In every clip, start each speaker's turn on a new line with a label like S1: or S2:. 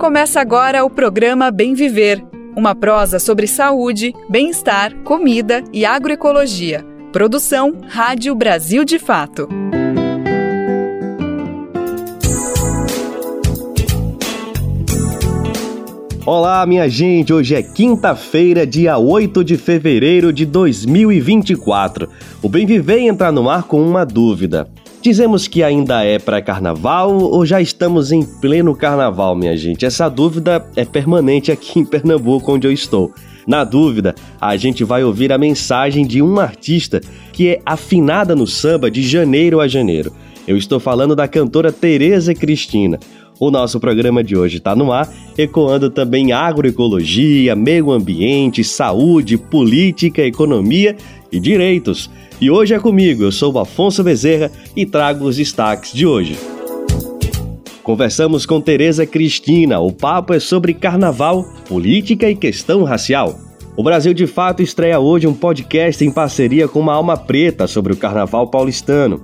S1: Começa agora o programa Bem Viver, uma prosa sobre saúde, bem-estar, comida e agroecologia. Produção Rádio Brasil de Fato.
S2: Olá, minha gente! Hoje é quinta-feira, dia 8 de fevereiro de 2024. O Bem Viver entra no ar com uma dúvida. Dizemos que ainda é pré-carnaval ou já estamos em pleno carnaval, minha gente? Essa dúvida é permanente aqui em Pernambuco, onde eu estou. Na dúvida, a gente vai ouvir a mensagem de um artista que é afinada no samba de janeiro a janeiro. Eu estou falando da cantora Tereza Cristina. O nosso programa de hoje está no ar, ecoando também agroecologia, meio ambiente, saúde, política, economia e direitos. E hoje é comigo, eu sou o Afonso Bezerra e trago os destaques de hoje. Conversamos com Tereza Cristina. O papo é sobre carnaval, política e questão racial. O Brasil de Fato estreia hoje um podcast em parceria com uma alma preta sobre o carnaval paulistano.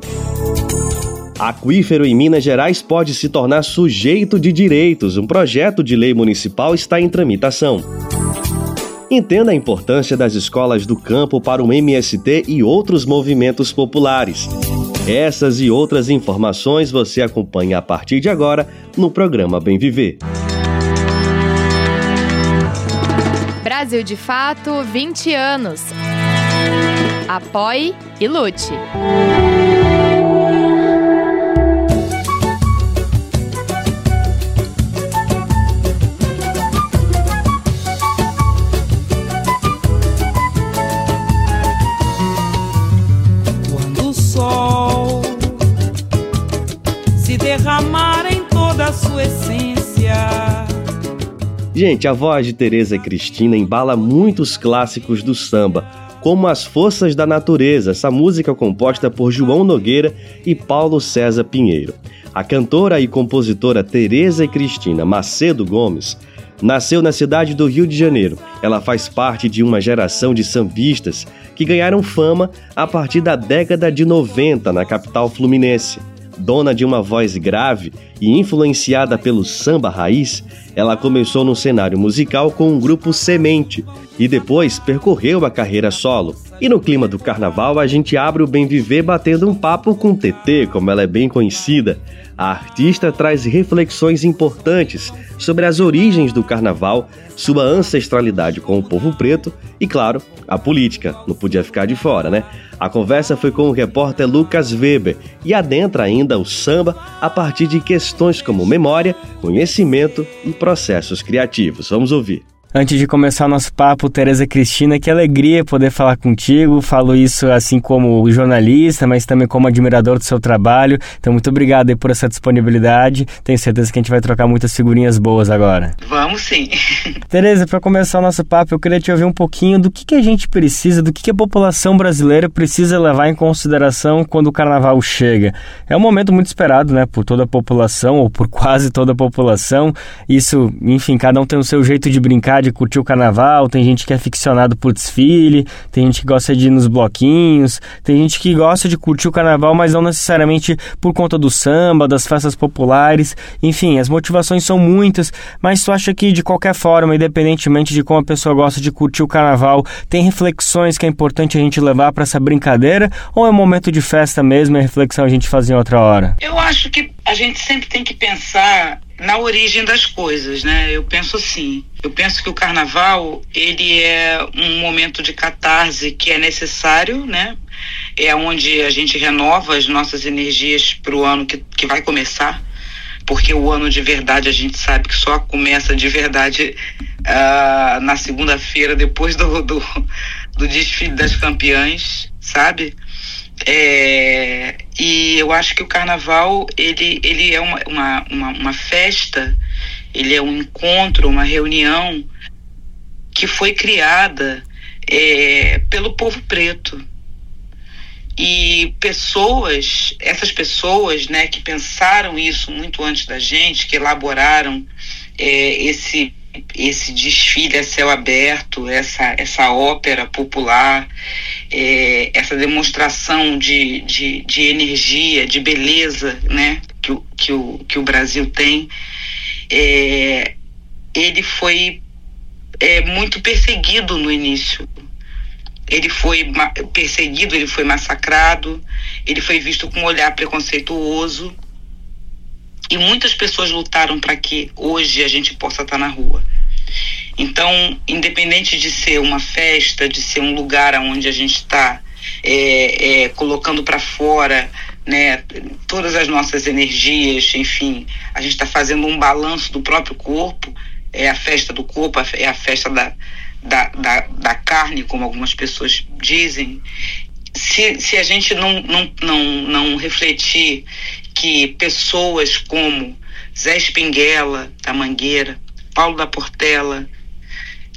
S2: Aquífero em Minas Gerais pode se tornar sujeito de direitos. Um projeto de lei municipal está em tramitação. Entenda a importância das escolas do campo para o MST e outros movimentos populares. Essas e outras informações você acompanha a partir de agora no programa Bem Viver.
S3: Brasil de Fato 20 anos. Apoie e lute.
S2: Gente, a voz de Tereza Cristina embala muitos clássicos do samba, como As Forças da Natureza, essa música composta por João Nogueira e Paulo César Pinheiro. A cantora e compositora Tereza Cristina Macedo Gomes nasceu na cidade do Rio de Janeiro. Ela faz parte de uma geração de sambistas que ganharam fama a partir da década de 90 na capital fluminense. Dona de uma voz grave e influenciada pelo samba raiz, ela começou no cenário musical com o grupo Semente e depois percorreu a carreira solo. E no clima do carnaval, a gente abre o Bem Viver batendo um papo com TT, como ela é bem conhecida. A artista traz reflexões importantes sobre as origens do carnaval, sua ancestralidade com o povo preto e, claro, a política. Não podia ficar de fora, né? A conversa foi com o repórter Lucas Weber e adentra ainda o samba a partir de questões como memória, conhecimento e processos criativos. Vamos ouvir.
S4: Antes de começar nosso papo, Tereza Cristina, que alegria poder falar contigo. Falo isso assim como jornalista, mas também como admirador do seu trabalho. Então, muito obrigado por essa disponibilidade. Tenho certeza que a gente vai trocar muitas figurinhas boas agora.
S5: Vamos sim.
S4: Tereza, para começar o nosso papo, eu queria te ouvir um pouquinho do que, que a gente precisa, do que, que a população brasileira precisa levar em consideração quando o carnaval chega. É um momento muito esperado, né, por toda a população, ou por quase toda a população. Isso, enfim, cada um tem o seu jeito de brincar, de curtir o carnaval, tem gente que é ficcionado por desfile, tem gente que gosta de ir nos bloquinhos, tem gente que gosta de curtir o carnaval, mas não necessariamente por conta do samba, das festas populares. Enfim, as motivações são muitas, mas tu acha que de qualquer forma, independentemente de como a pessoa gosta de curtir o carnaval, tem reflexões que é importante a gente levar para essa brincadeira ou é um momento de festa mesmo e a reflexão a gente faz em outra hora?
S5: Eu acho que a gente sempre tem que pensar na origem das coisas, né? Eu penso assim, eu penso que o carnaval, ele é um momento de catarse que é necessário, né? É onde a gente renova as nossas energias para o ano que, que vai começar, porque o ano de verdade a gente sabe que só começa de verdade uh, na segunda-feira, depois do, do, do desfile das campeãs, sabe? É, e eu acho que o carnaval ele, ele é uma, uma, uma, uma festa, ele é um encontro, uma reunião que foi criada é, pelo povo preto. E pessoas, essas pessoas né, que pensaram isso muito antes da gente, que elaboraram é, esse esse desfile a céu aberto, essa, essa ópera popular, é, essa demonstração de, de, de, energia, de beleza né, que, o, que, o, que o Brasil tem, é, ele foi é, muito perseguido no início. Ele foi perseguido, ele foi massacrado, ele foi visto com um olhar preconceituoso. E muitas pessoas lutaram para que hoje a gente possa estar na rua. Então, independente de ser uma festa, de ser um lugar onde a gente está é, é, colocando para fora né, todas as nossas energias, enfim, a gente está fazendo um balanço do próprio corpo, é a festa do corpo, é a festa da, da, da, da carne, como algumas pessoas dizem. Se, se a gente não, não, não, não refletir que pessoas como Zé Espinguela, da Mangueira, Paulo da Portela,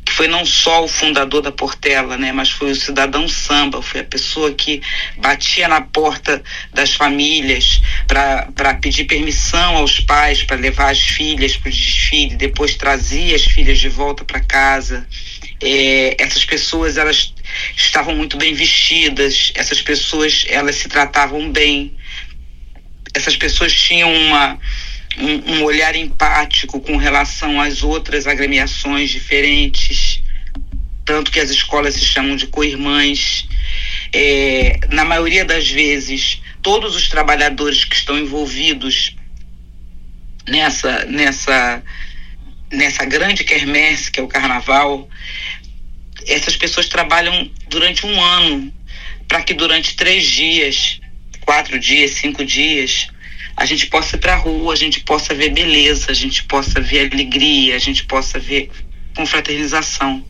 S5: que foi não só o fundador da Portela, né, mas foi o cidadão samba, foi a pessoa que batia na porta das famílias para pedir permissão aos pais para levar as filhas para o desfile, depois trazia as filhas de volta para casa. É, essas pessoas elas estavam muito bem vestidas, essas pessoas elas se tratavam bem, essas pessoas tinham uma um, um olhar empático com relação às outras agremiações diferentes, tanto que as escolas se chamam de co-irmãs. É, na maioria das vezes, todos os trabalhadores que estão envolvidos nessa, nessa, nessa grande quermesse que é o carnaval, essas pessoas trabalham durante um ano para que durante três dias, quatro dias, cinco dias, a gente possa ir para a rua, a gente possa ver beleza, a gente possa ver alegria, a gente possa ver confraternização.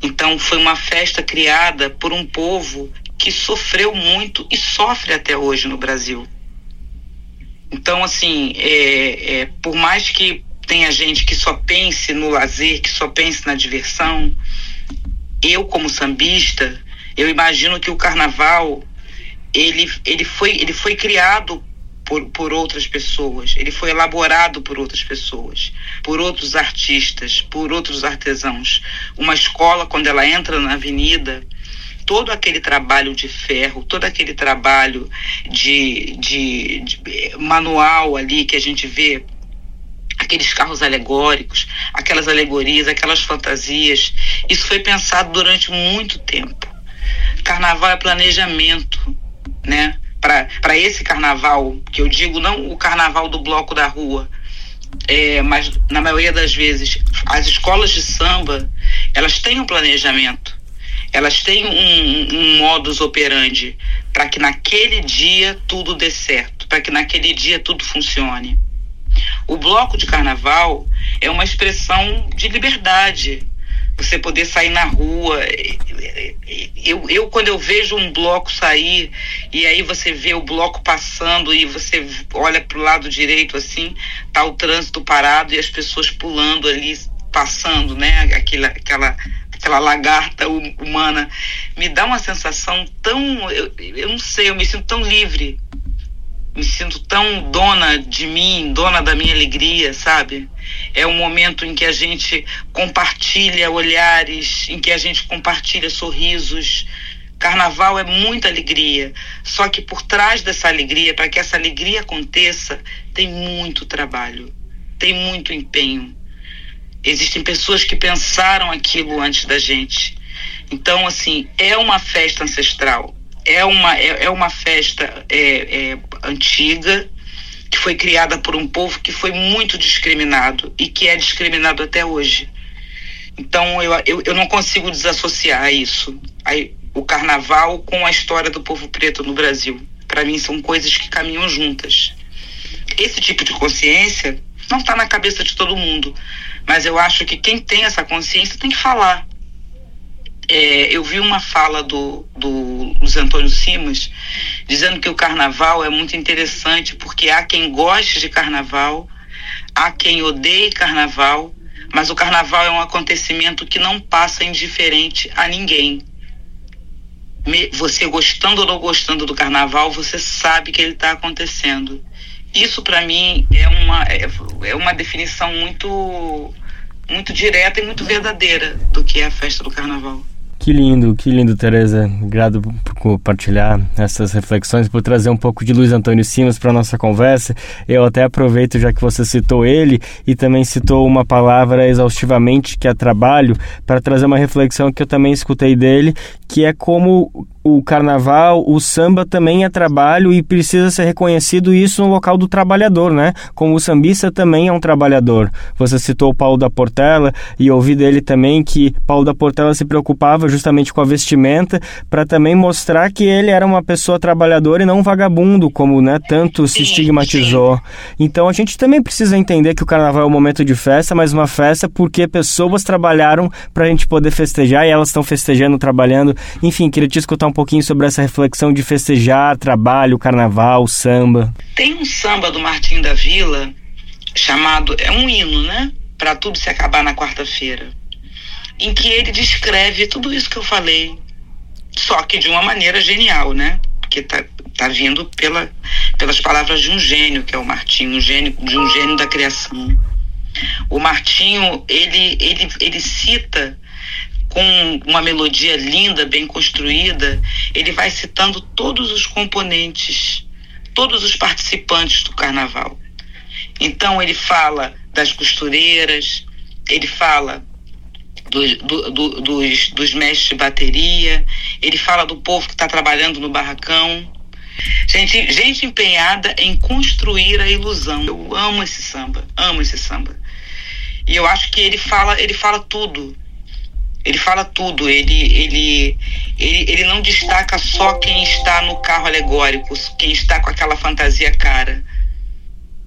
S5: Então foi uma festa criada por um povo que sofreu muito e sofre até hoje no Brasil. Então, assim, é, é, por mais que tenha gente que só pense no lazer, que só pense na diversão, eu como sambista, eu imagino que o carnaval ele, ele, foi, ele foi criado por, por outras pessoas, ele foi elaborado por outras pessoas, por outros artistas, por outros artesãos. Uma escola, quando ela entra na avenida, todo aquele trabalho de ferro, todo aquele trabalho de, de, de, manual ali que a gente vê, aqueles carros alegóricos, aquelas alegorias, aquelas fantasias, isso foi pensado durante muito tempo. Carnaval é planejamento, né? para esse carnaval, que eu digo não o carnaval do bloco da rua, é, mas na maioria das vezes as escolas de samba elas têm um planejamento, elas têm um, um modus operandi para que naquele dia tudo dê certo, para que naquele dia tudo funcione. O bloco de carnaval é uma expressão de liberdade, você poder sair na rua. Eu, eu, quando eu vejo um bloco sair, e aí você vê o bloco passando e você olha para o lado direito assim, tá o trânsito parado e as pessoas pulando ali, passando, né? Aquela, aquela, aquela lagarta humana. Me dá uma sensação tão. Eu, eu não sei, eu me sinto tão livre. Me sinto tão dona de mim, dona da minha alegria, sabe? é um momento em que a gente compartilha olhares, em que a gente compartilha sorrisos. Carnaval é muita alegria, só que por trás dessa alegria, para que essa alegria aconteça, tem muito trabalho, tem muito empenho. Existem pessoas que pensaram aquilo antes da gente. Então, assim, é uma festa ancestral, é uma, é, é uma festa é, é, antiga, que foi criada por um povo que foi muito discriminado e que é discriminado até hoje. Então eu, eu, eu não consigo desassociar isso, aí, o carnaval com a história do povo preto no Brasil. Para mim são coisas que caminham juntas. Esse tipo de consciência não está na cabeça de todo mundo, mas eu acho que quem tem essa consciência tem que falar. É, eu vi uma fala do, do Luiz Antônio Simas dizendo que o carnaval é muito interessante porque há quem goste de carnaval, há quem odeie carnaval, mas o carnaval é um acontecimento que não passa indiferente a ninguém. Você gostando ou não gostando do carnaval, você sabe que ele está acontecendo. Isso para mim é uma, é, é uma definição muito, muito direta e muito verdadeira do que é a festa do carnaval.
S4: Que lindo, que lindo, Tereza. Obrigado por compartilhar essas reflexões, por trazer um pouco de Luiz Antônio Simas para nossa conversa. Eu até aproveito, já que você citou ele e também citou uma palavra exaustivamente, que é trabalho, para trazer uma reflexão que eu também escutei dele, que é como o carnaval, o samba também é trabalho e precisa ser reconhecido isso no local do trabalhador, né? Como o sambista também é um trabalhador. Você citou o Paulo da Portela e ouvi dele também que Paulo da Portela se preocupava justamente com a vestimenta para também mostrar que ele era uma pessoa trabalhadora e não um vagabundo, como né, tanto se estigmatizou. Então a gente também precisa entender que o carnaval é um momento de festa, mas uma festa porque pessoas trabalharam para a gente poder festejar e elas estão festejando, trabalhando. Enfim, queria te escutar um pouquinho sobre essa reflexão de festejar, trabalho, carnaval, samba.
S5: Tem um samba do Martim da Vila chamado, é um hino, né? Para tudo se acabar na quarta-feira em que ele descreve tudo isso que eu falei, só que de uma maneira genial, né? Porque tá, tá vindo pela, pelas palavras de um gênio, que é o Martinho, um gênio, de um gênio da criação. O Martinho, ele, ele, ele cita com uma melodia linda, bem construída, ele vai citando todos os componentes, todos os participantes do carnaval. Então ele fala das costureiras, ele fala do, do, do, dos, dos mestres de bateria, ele fala do povo que está trabalhando no barracão. Gente, gente empenhada em construir a ilusão. Eu amo esse samba, amo esse samba. E eu acho que ele fala, ele fala tudo. Ele fala tudo. Ele, ele, ele, ele não destaca só quem está no carro alegórico, quem está com aquela fantasia cara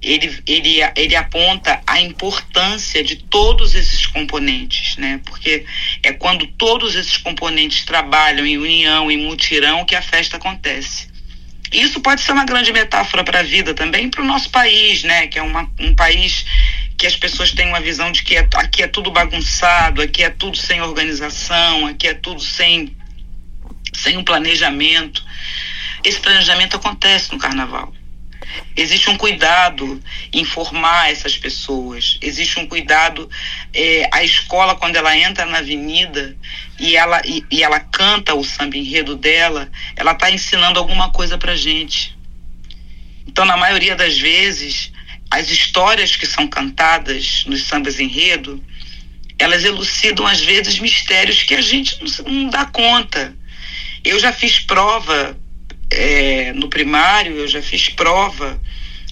S5: ele, ele, ele aponta a importância de todos esses componentes, né? Porque é quando todos esses componentes trabalham em união, em mutirão, que a festa acontece. Isso pode ser uma grande metáfora para a vida também, para o nosso país, né? Que é uma, um país que as pessoas têm uma visão de que é, aqui é tudo bagunçado, aqui é tudo sem organização, aqui é tudo sem, sem um planejamento. Esse planejamento acontece no carnaval. Existe um cuidado em formar essas pessoas. Existe um cuidado. É, a escola, quando ela entra na avenida e ela, e, e ela canta o samba enredo dela, ela está ensinando alguma coisa para gente. Então, na maioria das vezes, as histórias que são cantadas nos sambas enredo, elas elucidam às vezes mistérios que a gente não, dá conta. Eu já fiz prova é, no primário, eu já fiz prova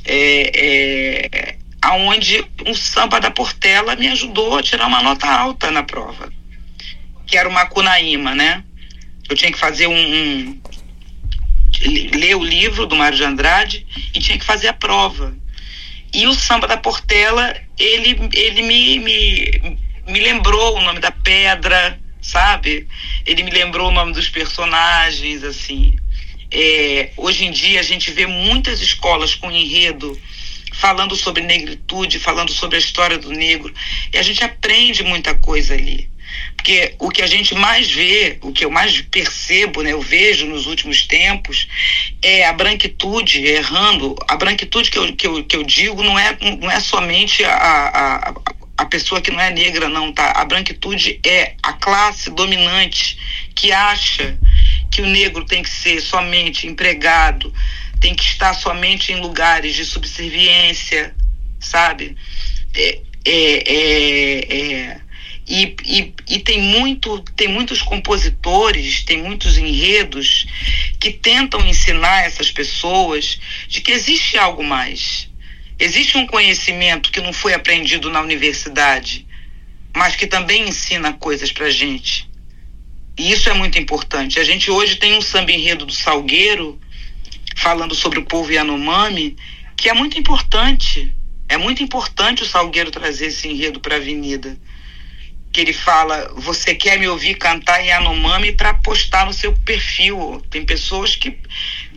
S5: é, é, aonde o samba da Portela me ajudou a tirar uma nota alta na prova, que era uma Cunaíma, né? Eu tinha que fazer um, um ler o livro do Mário de Andrade e tinha que fazer a prova. E o samba da Portela, ele, ele me, me, me lembrou o nome da pedra, sabe? Ele me lembrou o nome dos personagens, assim. É, hoje em dia a gente vê muitas escolas com enredo falando sobre negritude, falando sobre a história do negro, e a gente aprende muita coisa ali. Porque o que a gente mais vê, o que eu mais percebo, né, eu vejo nos últimos tempos, é a branquitude errando. A branquitude que eu, que eu, que eu digo não é, não é somente a, a, a pessoa que não é negra, não, tá? A branquitude é a classe dominante que acha que o negro tem que ser somente empregado, tem que estar somente em lugares de subserviência, sabe? É, é, é, é, e, e, e tem, muito, tem muitos compositores, tem muitos enredos que tentam ensinar essas pessoas de que existe algo mais. Existe um conhecimento que não foi aprendido na universidade, mas que também ensina coisas para gente. E isso é muito importante. A gente hoje tem um samba enredo do Salgueiro, falando sobre o povo Yanomami, que é muito importante. É muito importante o Salgueiro trazer esse enredo para a avenida. Que ele fala: você quer me ouvir cantar Yanomami para postar no seu perfil. Tem pessoas que,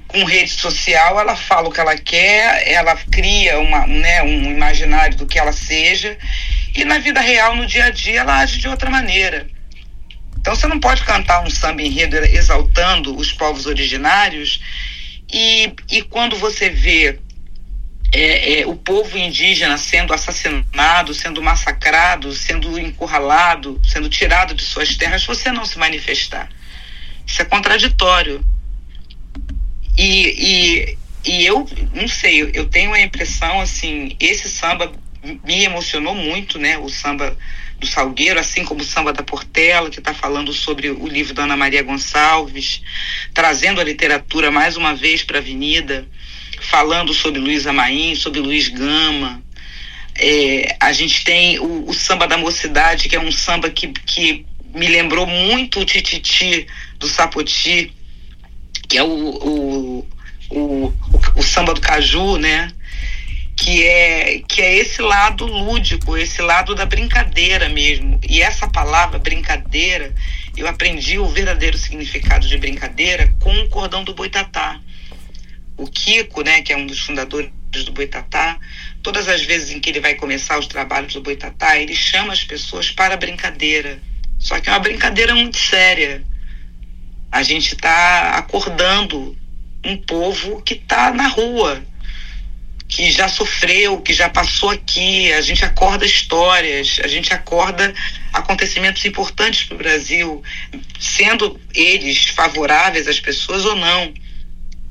S5: com rede social, ela fala o que ela quer, ela cria uma, né, um imaginário do que ela seja, e na vida real, no dia a dia, ela age de outra maneira. Então você não pode cantar um samba enredo exaltando os povos originários e, e quando você vê é, é, o povo indígena sendo assassinado, sendo massacrado, sendo encurralado, sendo tirado de suas terras, você não se manifestar. Isso é contraditório. E, e, e eu não sei, eu tenho a impressão assim, esse samba me emocionou muito, né? O samba do Salgueiro, assim como o samba da Portela, que está falando sobre o livro da Ana Maria Gonçalves, trazendo a literatura mais uma vez para a Avenida, falando sobre Luiz Amaim, sobre Luiz Gama. É, a gente tem o, o, samba da mocidade, que é um samba que, que me lembrou muito o Tititi do Sapoti, que é o, o, o, o samba do Caju, né? que é que é esse lado lúdico, esse lado da brincadeira mesmo. E essa palavra brincadeira, eu aprendi o verdadeiro significado de brincadeira com o cordão do Boitatá. O Kiko, né, que é um dos fundadores do Boitatá, todas as vezes em que ele vai começar os trabalhos do Boitatá, ele chama as pessoas para brincadeira. Só que é uma brincadeira muito séria. A gente está acordando um povo que está na rua, que já sofreu, que já passou aqui. A gente acorda histórias, a gente acorda acontecimentos importantes para o Brasil, sendo eles favoráveis às pessoas ou não.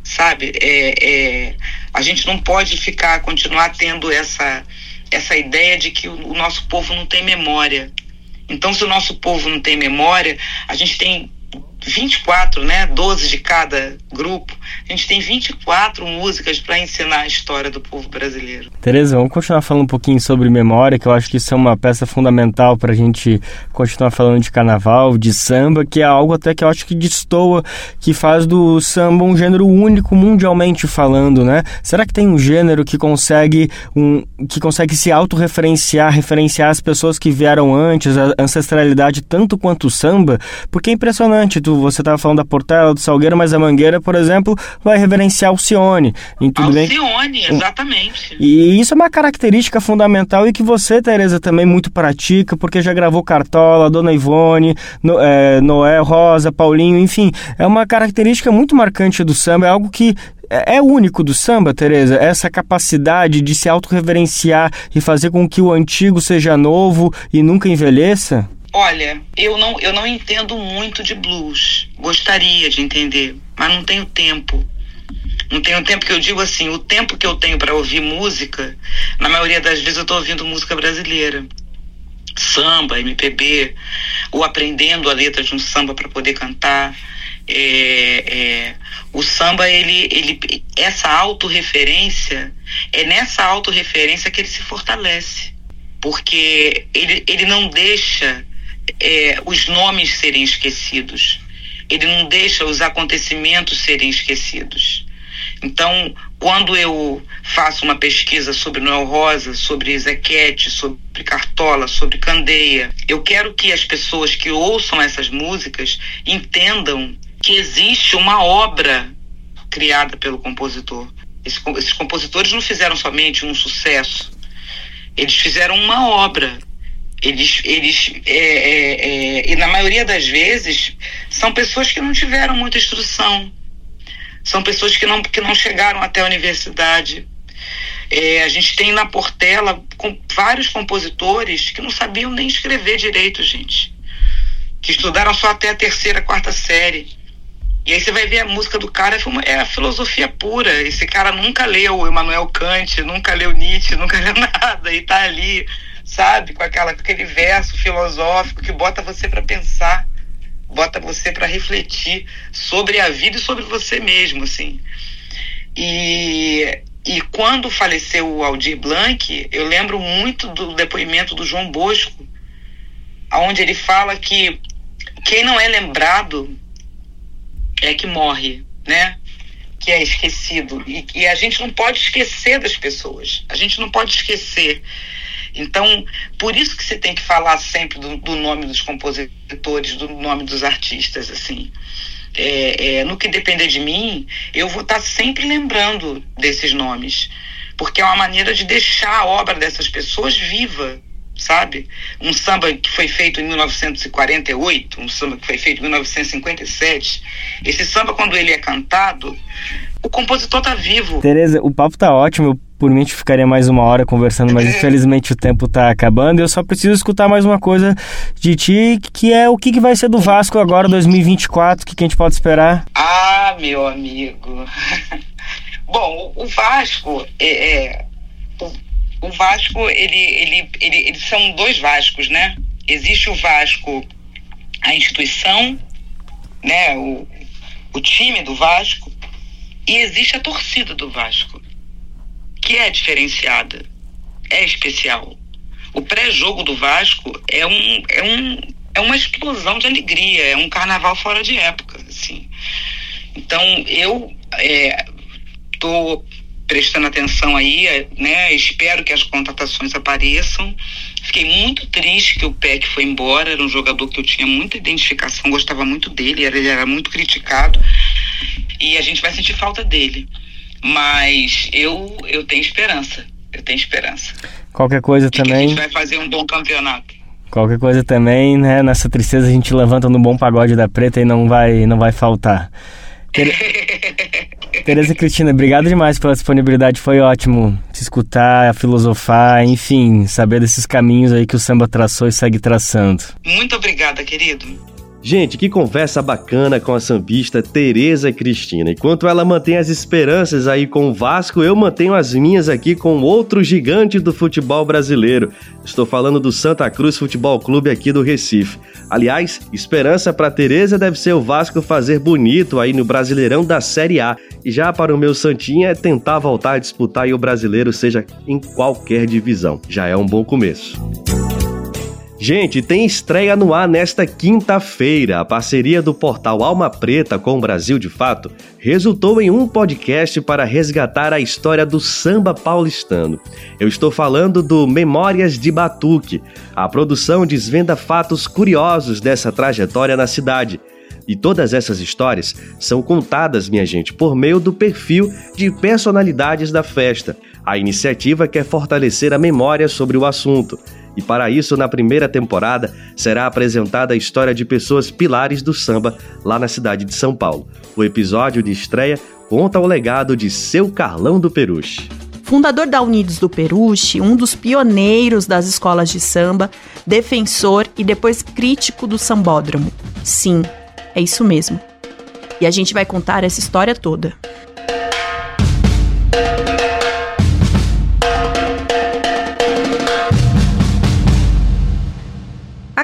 S5: Sabe? É, é, a gente não pode ficar, continuar tendo essa, essa ideia de que o, o nosso povo não tem memória. Então, se o nosso povo não tem memória, a gente tem 24, né? 12 de cada grupo. A gente tem 24 músicas para ensinar a história do povo brasileiro.
S4: Tereza, vamos continuar falando um pouquinho sobre memória, que eu acho que isso é uma peça fundamental para a gente continuar falando de carnaval, de samba, que é algo até que eu acho que destoa, que faz do samba um gênero único mundialmente falando, né? Será que tem um gênero que consegue um que consegue se autorreferenciar, referenciar as pessoas que vieram antes, a ancestralidade tanto quanto o samba? Porque é impressionante, tu, você estava falando da Portela, do Salgueiro, mas a Mangueira, por exemplo, vai reverenciar o Cione.
S5: E tudo Alcione, bem... exatamente.
S4: E isso é uma característica fundamental e que você, Tereza, também muito pratica, porque já gravou Cartola, Dona Ivone, no, é, Noé, Rosa, Paulinho, enfim, é uma característica muito marcante do samba, é algo que é, é único do samba, Tereza, essa capacidade de se autorreverenciar e fazer com que o antigo seja novo e nunca envelheça?
S5: Olha, eu não, eu não entendo muito de blues. Gostaria de entender, mas não tenho tempo. Não tenho tempo que eu digo assim, o tempo que eu tenho para ouvir música, na maioria das vezes eu estou ouvindo música brasileira. Samba, MPB, ou aprendendo a letra de um samba para poder cantar. É, é, o samba, ele, ele, essa autorreferência, é nessa autorreferência que ele se fortalece. Porque ele, ele não deixa é, os nomes serem esquecidos. Ele não deixa os acontecimentos serem esquecidos. Então, quando eu faço uma pesquisa sobre Noel Rosa, sobre Zequete, sobre Cartola, sobre Candeia, eu quero que as pessoas que ouçam essas músicas entendam que existe uma obra criada pelo compositor. Esses compositores não fizeram somente um sucesso, eles fizeram uma obra eles, eles é, é, é, e na maioria das vezes são pessoas que não tiveram muita instrução, são pessoas que não, que não chegaram até a universidade. É, a gente tem na Portela com vários compositores que não sabiam nem escrever direito, gente, que estudaram só até a terceira, quarta série. E aí você vai ver a música do cara, é, é a filosofia pura. Esse cara nunca leu Emmanuel Kant, nunca leu Nietzsche, nunca leu nada, e tá ali sabe? Com, aquela, com aquele verso filosófico que bota você para pensar, bota você para refletir sobre a vida e sobre você mesmo, assim. E, e quando faleceu o Aldir Blanc, eu lembro muito do depoimento do João Bosco, onde ele fala que quem não é lembrado é que morre, né? Que é esquecido. E, e a gente não pode esquecer das pessoas. A gente não pode esquecer então, por isso que você tem que falar sempre do, do nome dos compositores, do nome dos artistas, assim. É, é, no que depender de mim, eu vou estar sempre lembrando desses nomes, porque é uma maneira de deixar a obra dessas pessoas viva, sabe? Um samba que foi feito em 1948, um samba que foi feito em 1957. Esse samba, quando ele é cantado, o compositor tá vivo.
S4: Tereza, o papo tá ótimo. Por mim, a gente ficaria mais uma hora conversando, mas infelizmente o tempo tá acabando. Eu só preciso escutar mais uma coisa de ti, que é o que, que vai ser do Vasco agora, 2024, o que, que a gente pode esperar?
S5: Ah, meu amigo. Bom, o Vasco é, é o, o, Vasco ele, ele, ele, eles são dois Vascos, né? Existe o Vasco, a instituição, né? O, o time do Vasco e existe a torcida do Vasco, que é diferenciada, é especial. O pré-jogo do Vasco é, um, é, um, é uma explosão de alegria, é um carnaval fora de época, assim. Então, eu estou é, prestando atenção aí, né? Espero que as contratações apareçam. Fiquei muito triste que o Peck foi embora, era um jogador que eu tinha muita identificação, gostava muito dele, ele era muito criticado e a gente vai sentir falta dele. Mas eu, eu tenho esperança. Eu tenho esperança.
S4: Qualquer coisa
S5: de
S4: também.
S5: a gente vai fazer um bom campeonato.
S4: Qualquer coisa também, né? Nessa tristeza a gente levanta no bom pagode da preta e não vai, não vai faltar. Tereza Cristina, obrigado demais pela disponibilidade. Foi ótimo te escutar, filosofar, enfim, saber desses caminhos aí que o samba traçou e segue traçando.
S5: Muito obrigada, querido.
S2: Gente, que conversa bacana com a sambista Tereza Cristina. Enquanto ela mantém as esperanças aí com o Vasco, eu mantenho as minhas aqui com outro gigante do futebol brasileiro. Estou falando do Santa Cruz Futebol Clube aqui do Recife. Aliás, esperança para Tereza deve ser o Vasco fazer bonito aí no Brasileirão da Série A. E já para o meu Santinha é tentar voltar a disputar o brasileiro, seja em qualquer divisão. Já é um bom começo. Gente, tem estreia no ar nesta quinta-feira. A parceria do portal Alma Preta com o Brasil de Fato resultou em um podcast para resgatar a história do samba paulistano. Eu estou falando do Memórias de Batuque. A produção desvenda fatos curiosos dessa trajetória na cidade. E todas essas histórias são contadas, minha gente, por meio do perfil de personalidades da festa. A iniciativa quer fortalecer a memória sobre o assunto. E para isso, na primeira temporada, será apresentada a história de pessoas pilares do samba lá na cidade de São Paulo. O episódio de estreia conta o legado de seu Carlão do Peruche.
S6: Fundador da Unidos do Peruche, um dos pioneiros das escolas de samba, defensor e depois crítico do sambódromo. Sim, é isso mesmo. E a gente vai contar essa história toda.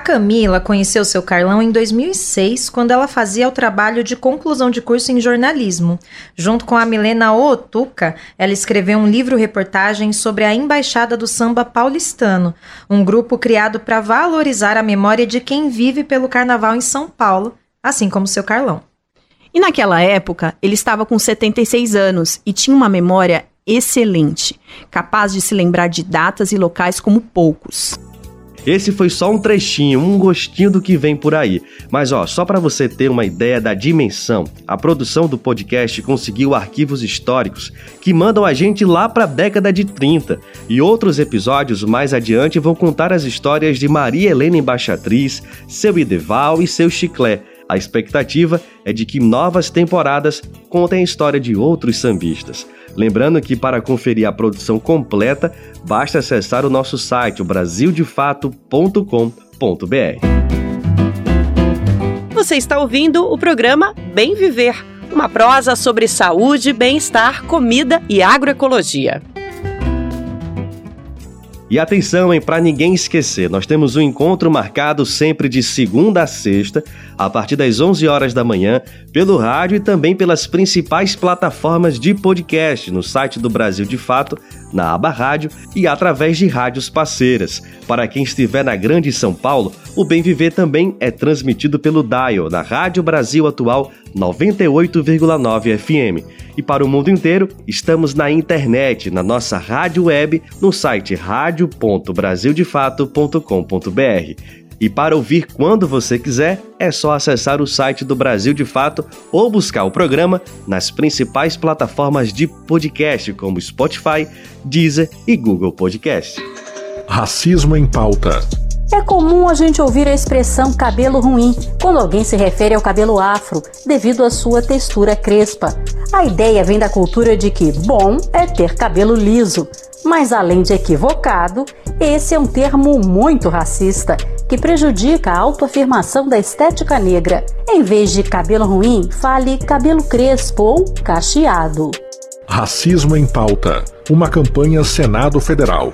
S7: Camila conheceu seu Carlão em 2006, quando ela fazia o trabalho de conclusão de curso em jornalismo. Junto com a Milena Otuca, ela escreveu um livro-reportagem sobre a Embaixada do Samba Paulistano, um grupo criado para valorizar a memória de quem vive pelo carnaval em São Paulo, assim como seu Carlão.
S6: E naquela época, ele estava com 76 anos e tinha uma memória excelente, capaz de se lembrar de datas e locais como poucos.
S2: Esse foi só um trechinho, um gostinho do que vem por aí. Mas ó, só para você ter uma ideia da dimensão, a produção do podcast conseguiu arquivos históricos que mandam a gente lá para a década de 30. E outros episódios mais adiante vão contar as histórias de Maria Helena Embaixatriz, seu Ideval e seu Chiclé. A expectativa é de que novas temporadas contem a história de outros sambistas. Lembrando que para conferir a produção completa, basta acessar o nosso site, o brasildefato.com.br.
S8: Você está ouvindo o programa Bem Viver, uma prosa sobre saúde, bem-estar, comida e agroecologia.
S2: E atenção, hein, para ninguém esquecer, nós temos um encontro marcado sempre de segunda a sexta, a partir das 11 horas da manhã, pelo rádio e também pelas principais plataformas de podcast, no site do Brasil de Fato, na aba Rádio e através de rádios parceiras. Para quem estiver na Grande São Paulo, o Bem Viver também é transmitido pelo Dial, na Rádio Brasil Atual 98,9 FM. E para o mundo inteiro, estamos na internet, na nossa rádio web, no site radio.brasildefato.com.br. E para ouvir quando você quiser, é só acessar o site do Brasil de Fato ou buscar o programa nas principais plataformas de podcast, como Spotify, Deezer e Google Podcast.
S9: Racismo em pauta. É comum a gente ouvir a expressão cabelo ruim quando alguém se refere ao cabelo afro, devido à sua textura crespa. A ideia vem da cultura de que bom é ter cabelo liso. Mas além de equivocado, esse é um termo muito racista que prejudica a autoafirmação da estética negra. Em vez de cabelo ruim, fale cabelo crespo ou cacheado.
S10: Racismo em pauta. Uma campanha Senado Federal.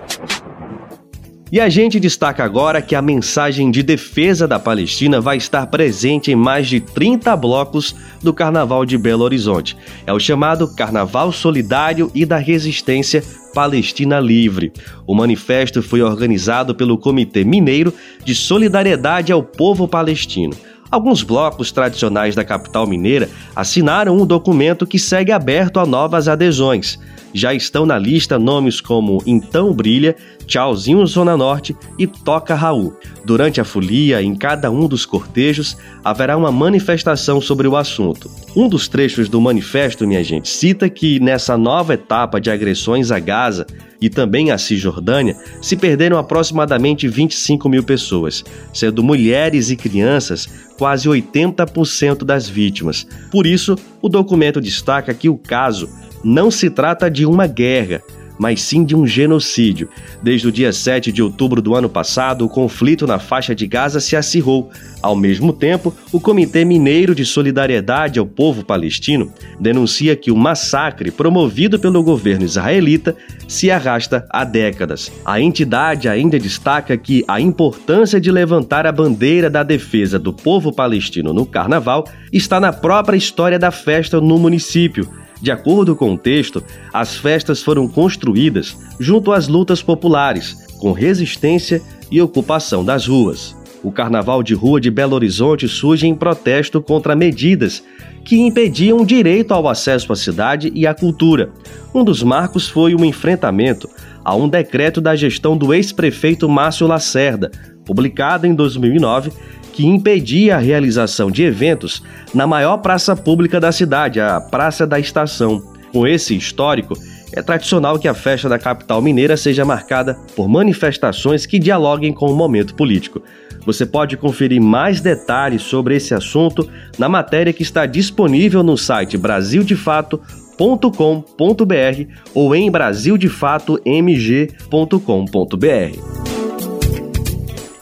S2: E a gente destaca agora que a mensagem de defesa da Palestina vai estar presente em mais de 30 blocos do Carnaval de Belo Horizonte. É o chamado Carnaval Solidário e da Resistência Palestina Livre. O manifesto foi organizado pelo Comitê Mineiro de Solidariedade ao Povo Palestino. Alguns blocos tradicionais da capital mineira assinaram um documento que segue aberto a novas adesões. Já estão na lista nomes como Então Brilha, Tchauzinho Zona Norte e Toca Raul. Durante a folia, em cada um dos cortejos, haverá uma manifestação sobre o assunto. Um dos trechos do manifesto, minha gente, cita que nessa nova etapa de agressões a Gaza e também a Cisjordânia, se perderam aproximadamente 25 mil pessoas, sendo mulheres e crianças quase 80% das vítimas. Por isso, o documento destaca que o caso não se trata de uma guerra, mas sim de um genocídio. Desde o dia 7 de outubro do ano passado, o conflito na faixa de Gaza se acirrou. Ao mesmo tempo, o Comitê Mineiro de Solidariedade ao Povo Palestino denuncia que o massacre promovido pelo governo israelita se arrasta há décadas. A entidade ainda destaca que a importância de levantar a bandeira da defesa do povo palestino no carnaval está na própria história da festa no município de acordo com o texto, as festas foram construídas junto às lutas populares, com resistência e ocupação das ruas. O Carnaval de Rua de Belo Horizonte surge em protesto contra medidas que impediam o direito ao acesso à cidade e à cultura. Um dos marcos foi o enfrentamento a um decreto da gestão do ex-prefeito Márcio Lacerda, publicado em 2009, que impedia a realização de eventos na maior praça pública da cidade, a Praça da Estação. Com esse histórico, é tradicional que a festa da capital mineira seja marcada por manifestações que dialoguem com o momento político. Você pode conferir mais detalhes sobre esse assunto na matéria que está disponível no site brasildefato.com.br ou em brasildefatomg.com.br.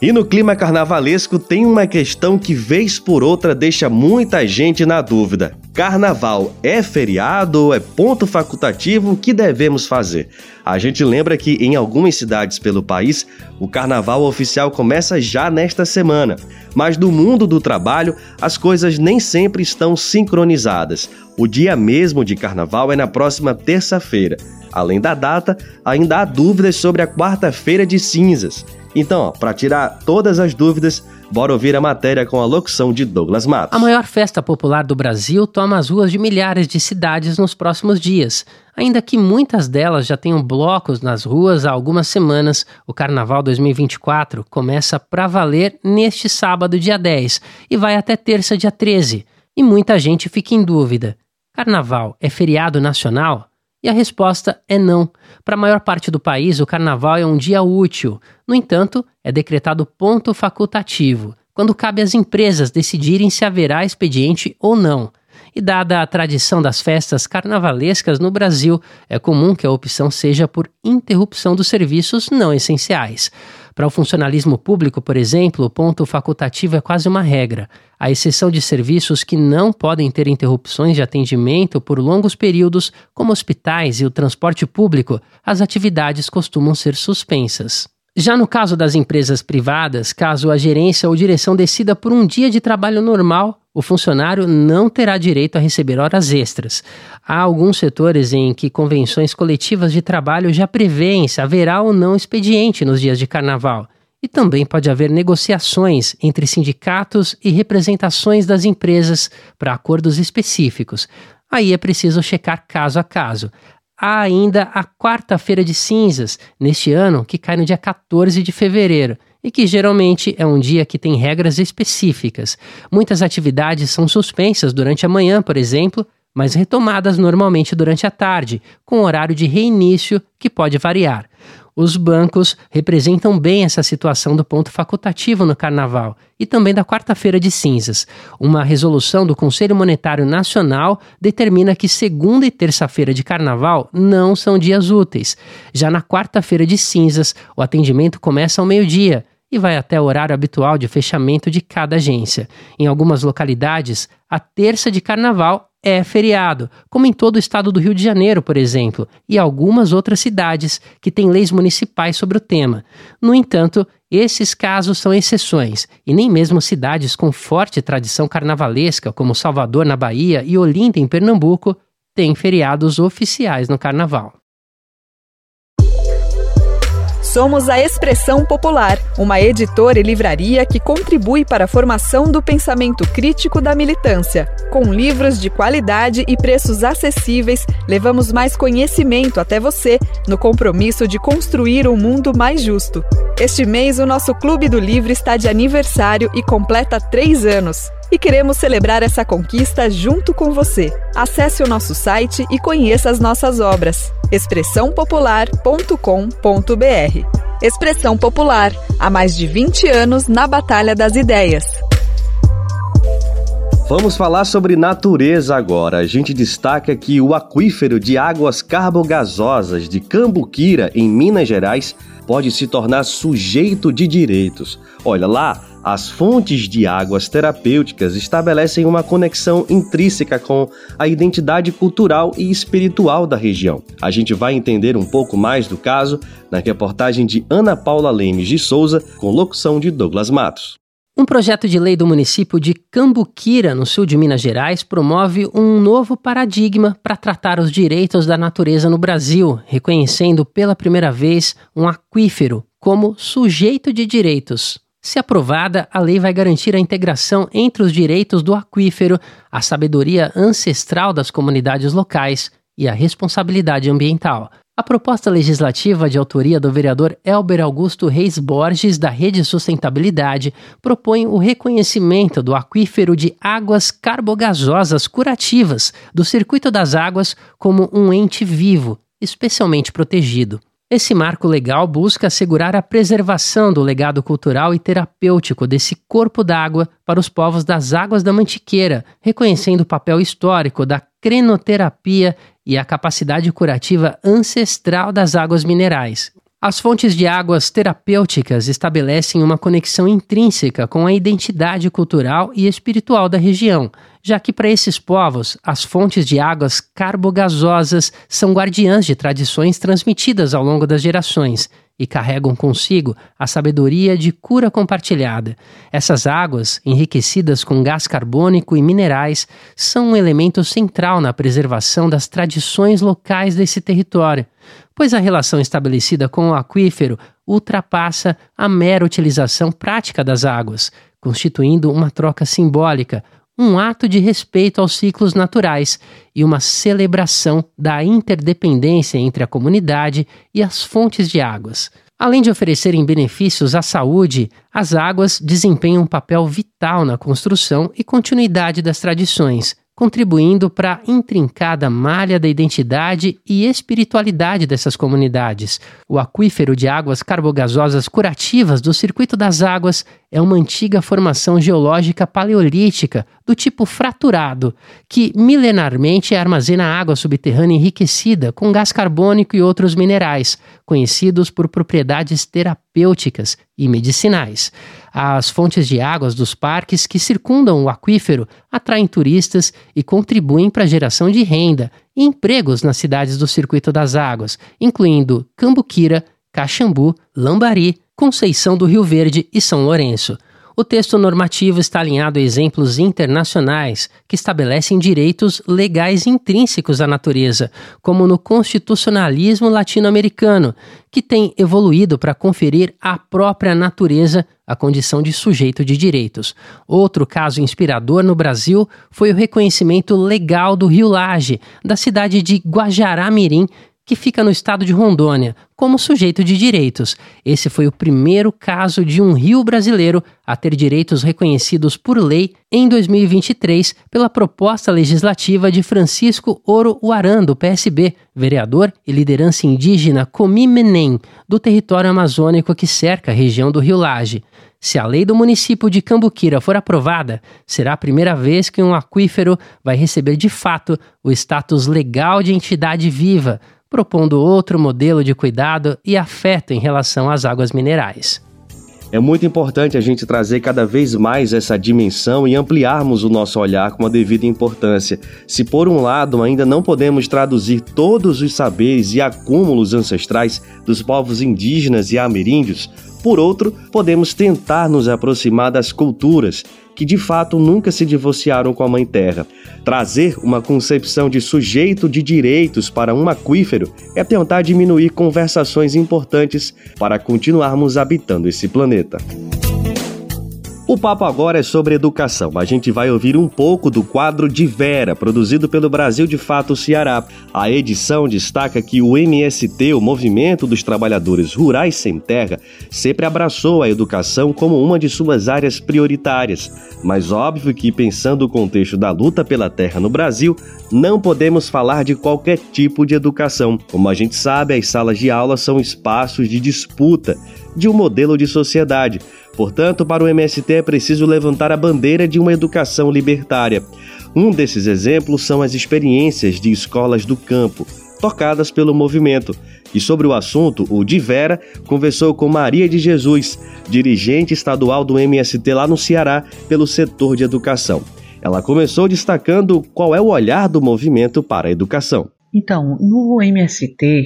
S2: E no clima carnavalesco tem uma questão que, vez por outra, deixa muita gente na dúvida. Carnaval é feriado ou é ponto facultativo? O que devemos fazer? A gente lembra que em algumas cidades pelo país, o carnaval oficial começa já nesta semana. Mas no mundo do trabalho, as coisas nem sempre estão sincronizadas. O dia mesmo de carnaval é na próxima terça-feira. Além da data, ainda há dúvidas sobre a quarta-feira de cinzas. Então, para tirar todas as dúvidas, bora ouvir a matéria com a locução de Douglas Matos.
S11: A maior festa popular do Brasil toma as ruas de milhares de cidades nos próximos dias. Ainda que muitas delas já tenham blocos nas ruas há algumas semanas, o Carnaval 2024 começa para valer neste sábado, dia 10, e vai até terça, dia 13. E muita gente fica em dúvida: Carnaval é feriado nacional? E a resposta é não. Para a maior parte do país, o carnaval é um dia útil. No entanto, é decretado ponto facultativo, quando cabe às empresas decidirem se haverá expediente ou não. E dada a tradição das festas carnavalescas no Brasil, é comum que a opção seja por interrupção dos serviços não essenciais. Para o funcionalismo público, por exemplo, o ponto facultativo é quase uma regra. À exceção de serviços que não podem ter interrupções de atendimento por longos períodos, como hospitais e o transporte público, as atividades costumam ser suspensas. Já no caso das empresas privadas, caso a gerência ou direção decida por um dia de trabalho normal, o funcionário não terá direito a receber horas extras. Há alguns setores em que convenções coletivas de trabalho já prevêem se haverá ou não expediente nos dias de carnaval. E também pode haver negociações entre sindicatos e representações das empresas para acordos específicos. Aí é preciso checar caso a caso. Há ainda a quarta-feira de cinzas, neste ano, que cai no dia 14 de fevereiro e que geralmente é um dia que tem regras específicas. Muitas atividades são suspensas durante a manhã, por exemplo, mas retomadas normalmente durante a tarde, com horário de reinício que pode variar. Os bancos representam bem essa situação do ponto facultativo no carnaval e também da quarta-feira de cinzas. Uma resolução do Conselho Monetário Nacional determina que segunda e terça-feira de carnaval não são dias úteis. Já na quarta-feira de cinzas, o atendimento começa ao meio-dia e vai até o horário habitual de fechamento de cada agência. Em algumas localidades, a terça de carnaval é feriado, como em todo o estado do Rio de Janeiro, por exemplo, e algumas outras cidades que têm leis municipais sobre o tema. No entanto, esses casos são exceções, e nem mesmo cidades com forte tradição carnavalesca, como Salvador, na Bahia, e Olinda, em Pernambuco, têm feriados oficiais no carnaval.
S1: Somos a Expressão Popular, uma editora e livraria que contribui para a formação do pensamento crítico da militância. Com livros de qualidade e preços acessíveis, levamos mais conhecimento até você no compromisso de construir um mundo mais justo. Este mês, o nosso Clube do Livro está de aniversário e completa três anos e queremos celebrar essa conquista junto com você. Acesse o nosso site e conheça as nossas obras. expressãopopular.com.br Expressão Popular, há mais de 20 anos na Batalha das Ideias.
S2: Vamos falar sobre natureza agora. A gente destaca que o aquífero de águas carbogasosas de Cambuquira, em Minas Gerais, pode se tornar sujeito de direitos. Olha lá, as fontes de águas terapêuticas estabelecem uma conexão intrínseca com a identidade cultural e espiritual da região. A gente vai entender um pouco mais do caso na reportagem de Ana Paula Lemes de Souza, com locução de Douglas Matos.
S11: Um projeto de lei do município de Cambuquira, no sul de Minas Gerais, promove um novo paradigma para tratar os direitos da natureza no Brasil, reconhecendo pela primeira vez um aquífero como sujeito de direitos. Se aprovada, a lei vai garantir a integração entre os direitos do aquífero, a sabedoria ancestral das comunidades locais e a responsabilidade ambiental. A proposta legislativa de autoria do vereador Elber Augusto Reis Borges, da Rede Sustentabilidade, propõe o reconhecimento do aquífero de águas carbogasosas curativas do Circuito das Águas como um ente vivo, especialmente protegido. Esse marco legal busca assegurar a preservação do legado cultural e terapêutico desse corpo d'água para os povos das Águas da Mantiqueira, reconhecendo o papel histórico da crenoterapia e a capacidade curativa ancestral das águas minerais. As fontes de águas terapêuticas estabelecem uma conexão intrínseca com a identidade cultural e espiritual da região, já que para esses povos as fontes de águas carbogasosas são guardiãs de tradições transmitidas ao longo das gerações e carregam consigo a sabedoria de cura compartilhada. Essas águas, enriquecidas com gás carbônico e minerais, são um elemento central na preservação das tradições locais desse território, pois a relação estabelecida com o aquífero ultrapassa a mera utilização prática das águas, constituindo uma troca simbólica, um ato de respeito aos ciclos naturais e uma celebração da interdependência entre a comunidade e as fontes de águas. Além de oferecerem benefícios à saúde, as águas desempenham um papel vital na construção e continuidade das tradições, contribuindo para a intrincada malha da identidade e espiritualidade dessas comunidades. O aquífero de águas carbogasosas curativas do Circuito das Águas é uma antiga formação geológica paleolítica do tipo fraturado, que milenarmente armazena água subterrânea enriquecida com gás carbônico e outros minerais, conhecidos por propriedades terapêuticas e medicinais. As fontes de águas dos parques que circundam o aquífero atraem turistas e contribuem para a geração de renda e empregos nas cidades do Circuito das Águas, incluindo Cambuquira, Caxambu, Lambari, Conceição do Rio Verde e São Lourenço. O texto normativo está alinhado a exemplos internacionais que estabelecem direitos legais intrínsecos à natureza, como no constitucionalismo latino-americano, que tem evoluído para conferir à própria natureza a condição de sujeito de direitos. Outro caso inspirador no Brasil foi o reconhecimento legal do Rio Laje, da cidade de Guajará-Mirim, que fica no estado de Rondônia, como sujeito de direitos. Esse foi o primeiro caso de um rio brasileiro a ter direitos reconhecidos por lei em 2023 pela proposta legislativa de Francisco Oro Uaran, do PSB, vereador e liderança indígena Comimenem, do território amazônico que cerca a região do Rio Laje. Se a lei do município de Cambuquira for aprovada, será a primeira vez que um aquífero vai receber de fato o status legal de entidade viva, propondo outro modelo de cuidado e afeto em relação às águas minerais.
S2: É muito importante a gente trazer cada vez mais essa dimensão e ampliarmos o nosso olhar com a devida importância. Se por um lado ainda não podemos traduzir todos os saberes e acúmulos ancestrais dos povos indígenas e ameríndios, por outro, podemos tentar nos aproximar das culturas que de fato nunca se divorciaram com a Mãe Terra. Trazer uma concepção de sujeito de direitos para um aquífero é tentar diminuir conversações importantes para continuarmos habitando esse planeta. O papo agora é sobre educação. A gente vai ouvir um pouco do quadro de Vera, produzido pelo Brasil de Fato Ceará. A edição destaca que o MST, o Movimento dos Trabalhadores Rurais Sem Terra, sempre abraçou a educação como uma de suas áreas prioritárias. Mas óbvio que, pensando o contexto da luta pela terra no Brasil, não podemos falar de qualquer tipo de educação. Como a gente sabe, as salas de aula são espaços de disputa de um modelo de sociedade. Portanto, para o MST é preciso levantar a bandeira de uma educação libertária. Um desses exemplos são as experiências de escolas do campo, tocadas pelo movimento. E sobre o assunto, o Divera conversou com Maria de Jesus, dirigente estadual do MST lá no Ceará, pelo setor de educação. Ela começou destacando qual é o olhar do movimento para a educação.
S12: Então, no MST,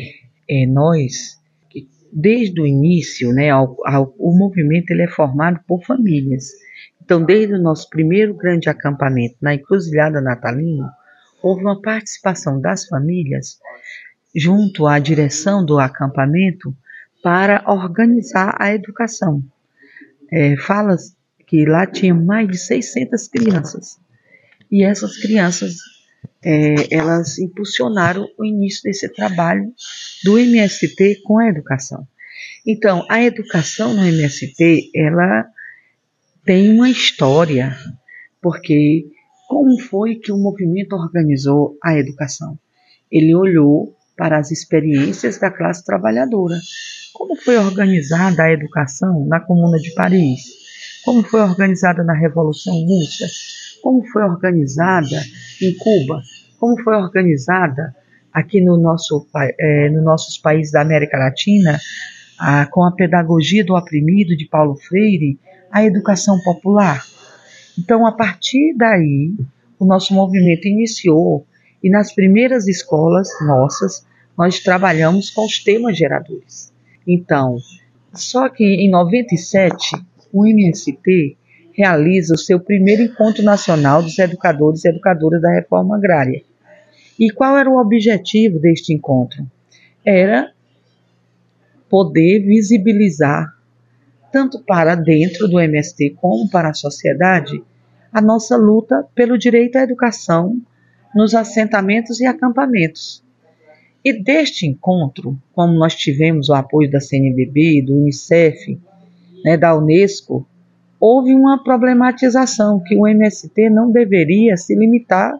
S12: é, nós desde o início, né, ao, ao, o movimento ele é formado por famílias. Então, desde o nosso primeiro grande acampamento na Encruzilhada Natalina, houve uma participação das famílias junto à direção do acampamento para organizar a educação. É, fala que lá tinha mais de 600 crianças e essas crianças é, elas impulsionaram o início desse trabalho do MST com a educação. Então, a educação no MST, ela tem uma história, porque como foi que o movimento organizou a educação? Ele olhou para as experiências da classe trabalhadora. Como foi organizada a educação na Comuna de Paris? Como foi organizada na Revolução Russa? Como foi organizada em Cuba? Como foi organizada aqui no nosso, é, no nossos países da América Latina, a, com a pedagogia do oprimido de Paulo Freire, a educação popular? Então, a partir daí, o nosso movimento iniciou e nas primeiras escolas nossas, nós trabalhamos com os temas geradores. Então, só que em 97, o MST realiza o seu primeiro encontro nacional dos educadores e educadoras da reforma agrária. E qual era o objetivo deste encontro? Era poder visibilizar, tanto para dentro do MST como para a sociedade, a nossa luta pelo direito à educação nos assentamentos e acampamentos. E deste encontro, como nós tivemos o apoio da CNBB, do Unicef, né, da Unesco, houve uma problematização que o MST não deveria se limitar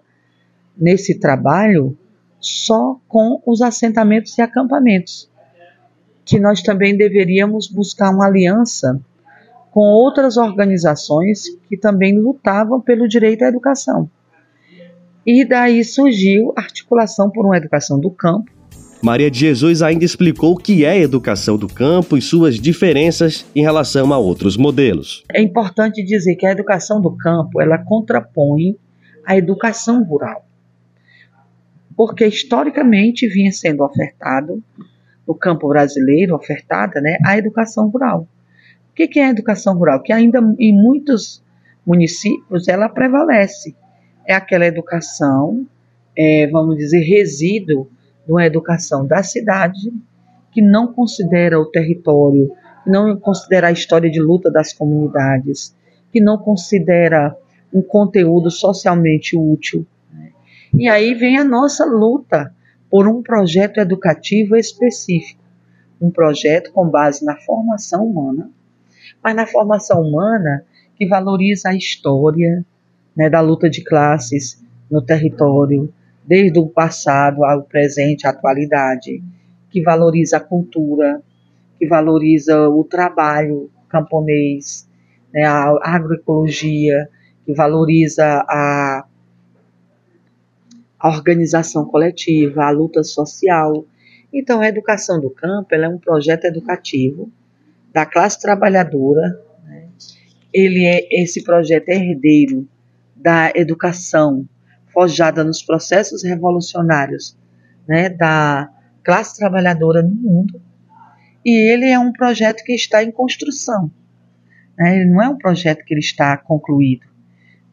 S12: nesse trabalho só com os assentamentos e acampamentos, que nós também deveríamos buscar uma aliança com outras organizações que também lutavam pelo direito à educação. E daí surgiu a articulação por uma educação do campo,
S2: Maria de Jesus ainda explicou o que é educação do campo e suas diferenças em relação a outros modelos.
S12: É importante dizer que a educação do campo ela contrapõe a educação rural, porque historicamente vinha sendo ofertado no campo brasileiro ofertada, né, a educação rural. O que é a educação rural? Que ainda em muitos municípios ela prevalece. É aquela educação, é, vamos dizer, resíduo de uma educação da cidade que não considera o território, que não considera a história de luta das comunidades, que não considera um conteúdo socialmente útil. Né? E aí vem a nossa luta por um projeto educativo específico, um projeto com base na formação humana, mas na formação humana que valoriza a história né, da luta de classes no território, desde o passado ao presente, à atualidade, que valoriza a cultura, que valoriza o trabalho camponês, né, a agroecologia, que valoriza a, a organização coletiva, a luta social. Então, a educação do campo é um projeto educativo da classe trabalhadora. Né? Ele é esse projeto é herdeiro da educação forjada nos processos revolucionários né, da classe trabalhadora no mundo. E ele é um projeto que está em construção. Né? Ele não é um projeto que ele está concluído.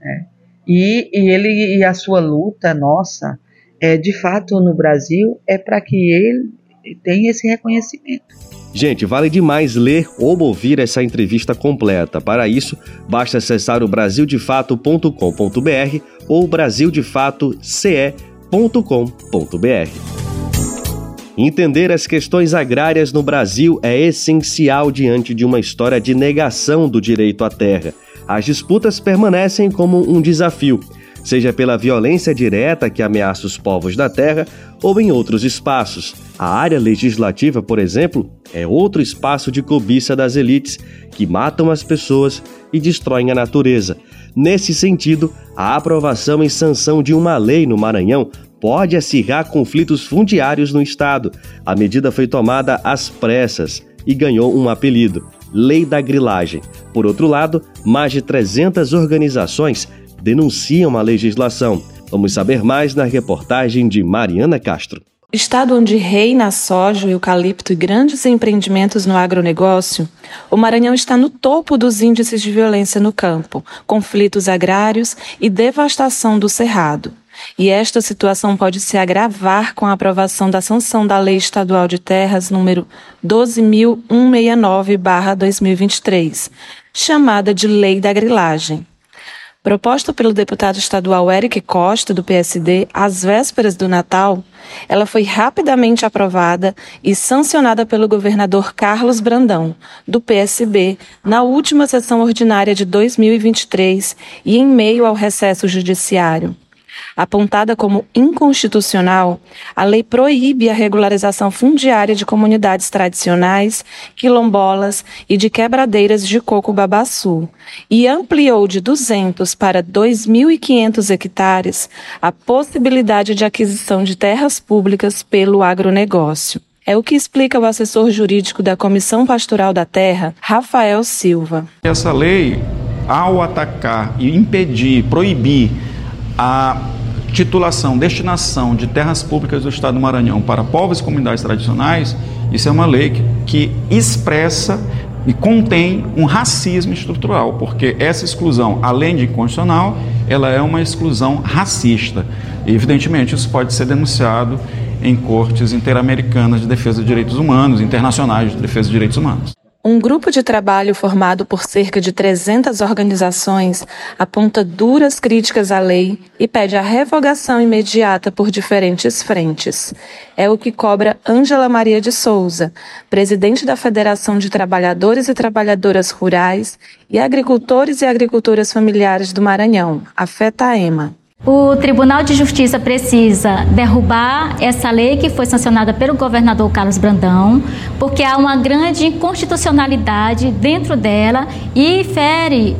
S12: Né? E, e ele e a sua luta nossa, é de fato no Brasil, é para que ele tenha esse reconhecimento.
S2: Gente, vale demais ler ou ouvir essa entrevista completa. Para isso, basta acessar o brasildefato.com.br ou brasildefatoce.com.br. Entender as questões agrárias no Brasil é essencial diante de uma história de negação do direito à terra. As disputas permanecem como um desafio, seja pela violência direta que ameaça os povos da terra ou em outros espaços. A área legislativa, por exemplo, é outro espaço de cobiça das elites que matam as pessoas e destroem a natureza. Nesse sentido, a aprovação e sanção de uma lei no Maranhão pode acirrar conflitos fundiários no estado. A medida foi tomada às pressas e ganhou um apelido: Lei da Grilagem. Por outro lado, mais de 300 organizações denunciam a legislação. Vamos saber mais na reportagem de Mariana Castro.
S13: Estado onde reina a soja, o eucalipto e grandes empreendimentos no agronegócio, o Maranhão está no topo dos índices de violência no campo, conflitos agrários e devastação do cerrado. E esta situação pode se agravar com a aprovação da sanção da Lei Estadual de Terras número 12.169/2023, chamada de Lei da Grilagem. Proposta pelo deputado estadual Eric Costa, do PSD, às vésperas do Natal, ela foi rapidamente aprovada e sancionada pelo governador Carlos Brandão, do PSB, na última sessão ordinária de 2023 e em meio ao recesso judiciário. Apontada como inconstitucional, a lei proíbe a regularização fundiária de comunidades tradicionais, quilombolas e de quebradeiras de coco babaçu e ampliou de 200 para 2.500 hectares a possibilidade de aquisição de terras públicas pelo agronegócio. É o que explica o assessor jurídico da Comissão Pastoral da Terra, Rafael Silva.
S14: Essa lei, ao atacar e impedir, proibir a titulação, destinação de terras públicas do Estado do Maranhão para povos e comunidades tradicionais, isso é uma lei que, que expressa e contém um racismo estrutural, porque essa exclusão, além de inconstitucional, ela é uma exclusão racista. E, evidentemente, isso pode ser denunciado em cortes interamericanas de defesa de direitos humanos, internacionais de defesa de direitos humanos.
S13: Um grupo de trabalho formado por cerca de 300 organizações aponta duras críticas à lei e pede a revogação imediata por diferentes frentes. É o que cobra Ângela Maria de Souza, presidente da Federação de Trabalhadores e Trabalhadoras Rurais e Agricultores e Agricultoras Familiares do Maranhão, a FETAEMA.
S15: O Tribunal de Justiça precisa derrubar essa lei que foi sancionada pelo governador Carlos Brandão, porque há uma grande inconstitucionalidade dentro dela e fere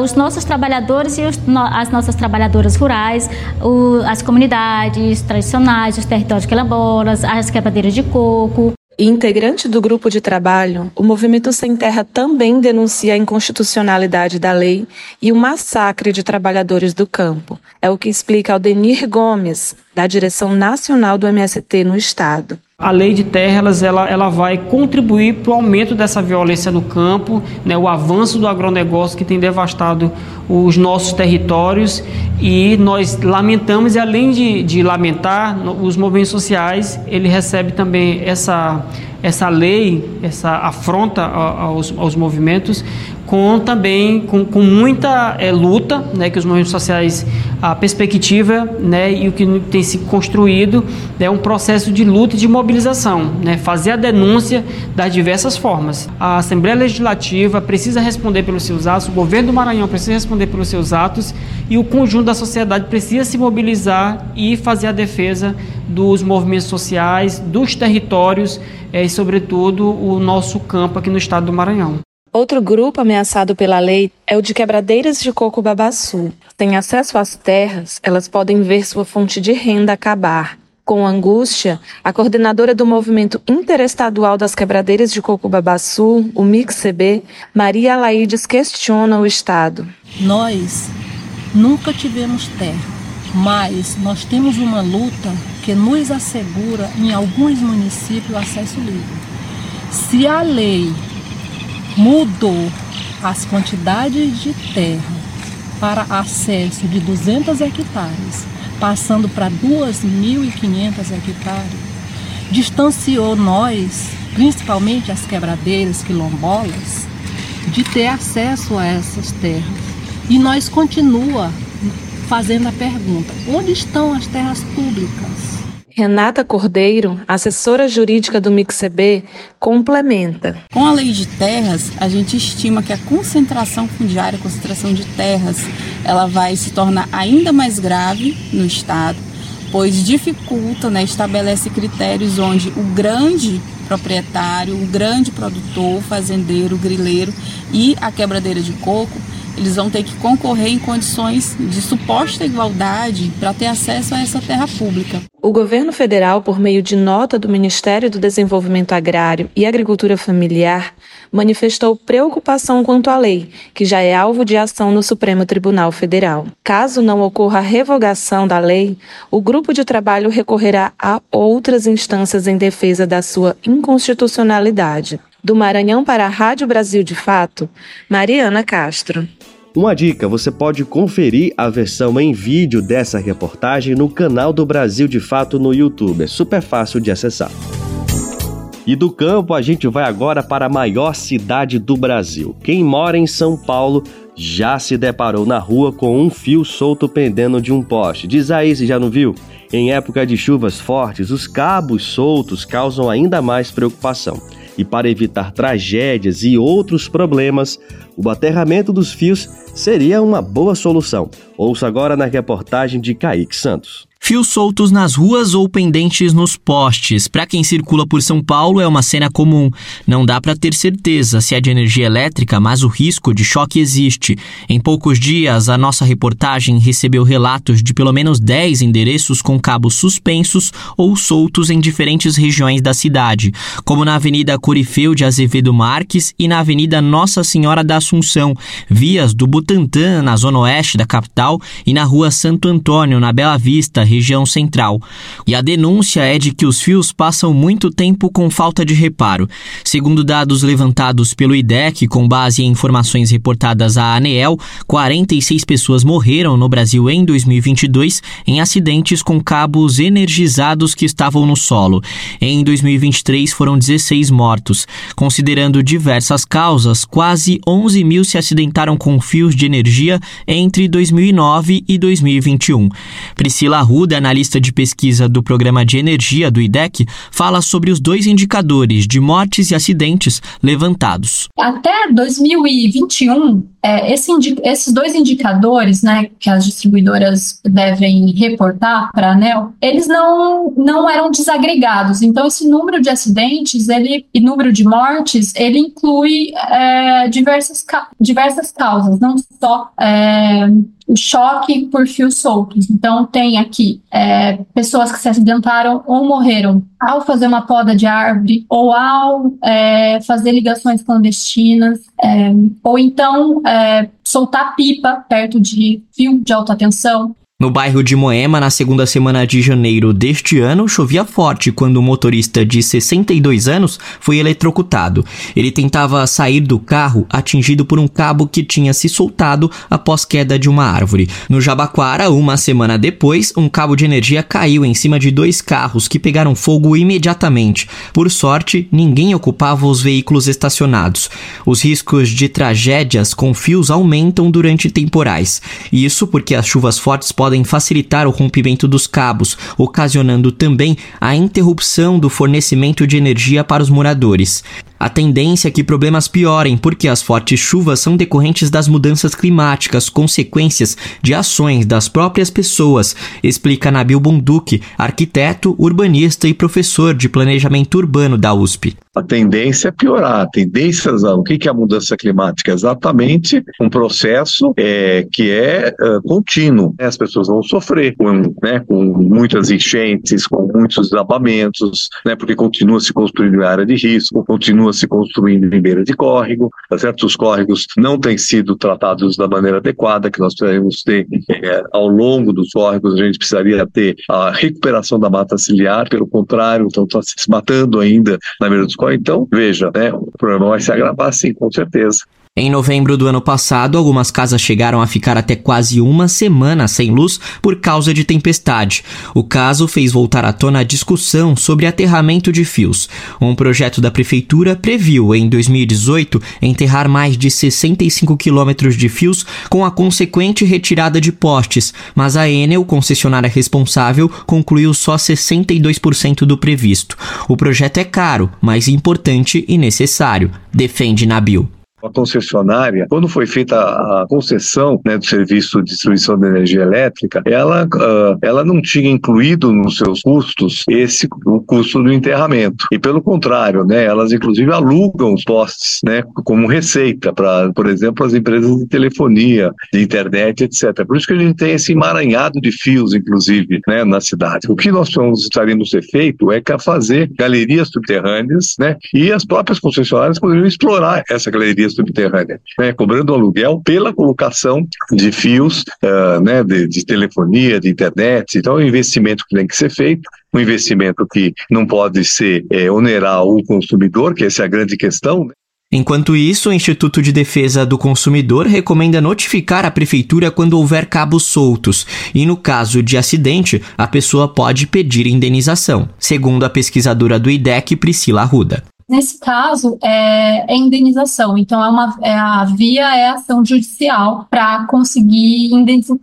S15: os nossos trabalhadores e os, as nossas trabalhadoras rurais, o, as comunidades tradicionais, os territórios quilombolas, as quebradeiras de coco.
S13: Integrante do grupo de trabalho, o Movimento Sem Terra também denuncia a inconstitucionalidade da lei e o massacre de trabalhadores do campo. É o que explica Aldenir Gomes, da direção nacional do MST no Estado.
S16: A lei de terras ela, ela vai contribuir para o aumento dessa violência no campo, né, o avanço do agronegócio que tem devastado os nossos territórios e nós lamentamos e além de, de lamentar os movimentos sociais ele recebe também essa essa lei, essa afronta aos, aos movimentos, com também com, com muita é, luta, né, que os movimentos sociais a perspectiva, né, e o que tem se construído é um processo de luta e de mobilização, né, fazer a denúncia das diversas formas. A Assembleia Legislativa precisa responder pelos seus atos, o governo do Maranhão precisa responder pelos seus atos e o conjunto da sociedade precisa se mobilizar e fazer a defesa dos movimentos sociais, dos territórios é, e, sobretudo, o nosso campo aqui no estado do Maranhão.
S13: Outro grupo ameaçado pela lei é o de quebradeiras de coco babaçu. Sem acesso às terras, elas podem ver sua fonte de renda acabar. Com angústia, a coordenadora do Movimento Interestadual das Quebradeiras de Coco Babaçu, o MICCB, Maria Alaides, questiona o Estado.
S17: Nós nunca tivemos terra, mas nós temos uma luta que nos assegura, em alguns municípios, o acesso livre. Se a lei mudou as quantidades de terra para acesso de 200 hectares, passando para 2.500 hectares, distanciou nós, principalmente as quebradeiras quilombolas, de ter acesso a essas terras. E nós continua fazendo a pergunta: onde estão as terras públicas?
S13: Renata Cordeiro, assessora jurídica do MICCB, complementa.
S18: Com a lei de terras, a gente estima que a concentração fundiária, a concentração de terras, ela vai se tornar ainda mais grave no Estado, pois dificulta, né, estabelece critérios onde o grande proprietário, o grande produtor, fazendeiro, grileiro e a quebradeira de coco eles vão ter que concorrer em condições de suposta igualdade para ter acesso a essa terra pública.
S13: O governo federal, por meio de nota do Ministério do Desenvolvimento Agrário e Agricultura Familiar, manifestou preocupação quanto à lei, que já é alvo de ação no Supremo Tribunal Federal. Caso não ocorra a revogação da lei, o grupo de trabalho recorrerá a outras instâncias em defesa da sua inconstitucionalidade. Do Maranhão para a Rádio Brasil de Fato, Mariana Castro.
S2: Uma dica: você pode conferir a versão em vídeo dessa reportagem no canal do Brasil de Fato no YouTube. É super fácil de acessar. E do campo a gente vai agora para a maior cidade do Brasil. Quem mora em São Paulo já se deparou na rua com um fio solto pendendo de um poste. Diz aí se já não viu? Em época de chuvas fortes, os cabos soltos causam ainda mais preocupação. E para evitar tragédias e outros problemas, o aterramento dos fios seria uma boa solução. Ouça agora na reportagem de Kaique Santos.
S19: Fios soltos nas ruas ou pendentes nos postes. Para quem circula por São Paulo é uma cena comum. Não dá para ter certeza se é de energia elétrica, mas o risco de choque existe. Em poucos dias, a nossa reportagem recebeu relatos de pelo menos 10 endereços com cabos suspensos ou soltos em diferentes regiões da cidade, como na Avenida Corifeu de Azevedo Marques e na Avenida Nossa Senhora da Assunção, vias do Butantã, na zona oeste da capital, e na Rua Santo Antônio, na Bela Vista, região central. E a denúncia é de que os fios passam muito tempo com falta de reparo. Segundo dados levantados pelo IDEC, com base em informações reportadas à ANEEL, 46 pessoas morreram no Brasil em 2022 em acidentes com cabos energizados que estavam no solo. Em 2023 foram 16 mortos. Considerando diversas causas, quase 11 mil se acidentaram com fios de energia entre 2009 e 2021. Priscila Arruda Arruda, analista de pesquisa do Programa de Energia do IDEC, fala sobre os dois indicadores de mortes e acidentes levantados.
S20: Até 2021, é, esse esses dois indicadores né, que as distribuidoras devem reportar para a ANEL, eles não, não eram desagregados. Então, esse número de acidentes ele, e número de mortes, ele inclui é, diversas, diversas causas, não só é, o choque por fios soltos. Então, tem aqui é, pessoas que se acidentaram ou morreram ao fazer uma poda de árvore, ou ao é, fazer ligações clandestinas, é, ou então é, soltar pipa perto de fio de alta tensão.
S19: No bairro de Moema, na segunda semana de janeiro deste ano, chovia forte quando o motorista de 62 anos foi eletrocutado. Ele tentava sair do carro atingido por um cabo que tinha se soltado após queda de uma árvore. No Jabaquara, uma semana depois, um cabo de energia caiu em cima de dois carros que pegaram fogo imediatamente. Por sorte, ninguém ocupava os veículos estacionados. Os riscos de tragédias com fios aumentam durante temporais. Isso porque as chuvas fortes podem podem facilitar o rompimento dos cabos, ocasionando também a interrupção do fornecimento de energia para os moradores. A tendência é que problemas piorem porque as fortes chuvas são decorrentes das mudanças climáticas, consequências de ações das próprias pessoas, explica Nabil Bonduque, arquiteto, urbanista e professor de planejamento urbano da USP.
S21: A tendência é piorar. A tendência, o que é a mudança climática? Exatamente um processo é, que é contínuo. As pessoas vão sofrer com, né, com muitas enchentes, com muitos desabamentos, né, porque continua se construindo área de risco, continua se construindo em beira de córrego, tá certo? Os córregos não têm sido tratados da maneira adequada, que nós precisamos ter é, ao longo dos córregos, a gente precisaria ter a recuperação da mata ciliar, pelo contrário, então está se matando ainda na beira dos córregos. Então, veja, né, o problema vai se agravar sim, com certeza.
S19: Em novembro do ano passado, algumas casas chegaram a ficar até quase uma semana sem luz por causa de tempestade. O caso fez voltar à tona a discussão sobre aterramento de fios. Um projeto da prefeitura previu, em 2018, enterrar mais de 65 quilômetros de fios com a consequente retirada de postes, mas a Enel, concessionária responsável, concluiu só 62% do previsto. O projeto é caro, mas importante e necessário, defende Nabil
S21: a concessionária, quando foi feita a concessão né, do serviço de distribuição de energia elétrica, ela, uh, ela não tinha incluído nos seus custos esse o custo do enterramento. E pelo contrário, né, elas inclusive alugam os postes né, como receita para, por exemplo, as empresas de telefonia, de internet, etc. Por isso que a gente tem esse emaranhado de fios, inclusive, né, na cidade. O que nós estaríamos ser feito é fazer galerias subterrâneas, né, e as próprias concessionárias poderiam explorar essa galeria subterrânea, né, cobrando aluguel pela colocação de fios uh, né, de, de, telefonia, de internet. Então, é um investimento que tem que ser feito, um investimento que não pode ser é, onerar o consumidor, que essa é a grande questão. Né?
S19: Enquanto isso, o Instituto de Defesa do Consumidor recomenda notificar a prefeitura quando houver cabos soltos e, no caso de acidente, a pessoa pode pedir indenização, segundo a pesquisadora do IDEC, Priscila Arruda.
S20: Nesse caso, é, é indenização. Então, é uma, é a via é ação judicial para conseguir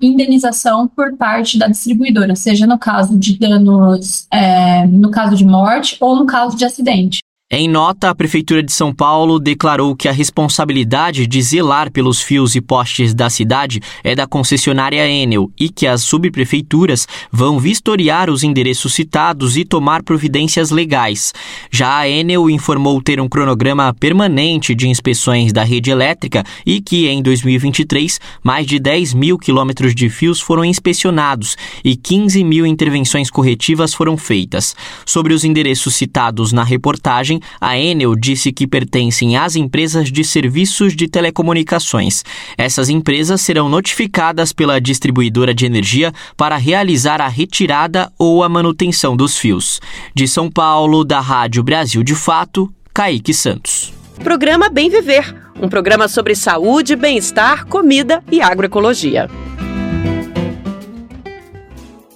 S20: indenização por parte da distribuidora, seja no caso de danos, é, no caso de morte ou no caso de acidente.
S19: Em nota, a Prefeitura de São Paulo declarou que a responsabilidade de zelar pelos fios e postes da cidade é da concessionária Enel e que as subprefeituras vão vistoriar os endereços citados e tomar providências legais. Já a Enel informou ter um cronograma permanente de inspeções da rede elétrica e que, em 2023, mais de 10 mil quilômetros de fios foram inspecionados e 15 mil intervenções corretivas foram feitas. Sobre os endereços citados na reportagem, a Enel disse que pertencem às empresas de serviços de telecomunicações. Essas empresas serão notificadas pela distribuidora de energia para realizar a retirada ou a manutenção dos fios. De São Paulo, da Rádio Brasil de Fato, Kaique Santos.
S8: Programa Bem Viver um programa sobre saúde, bem-estar, comida e agroecologia.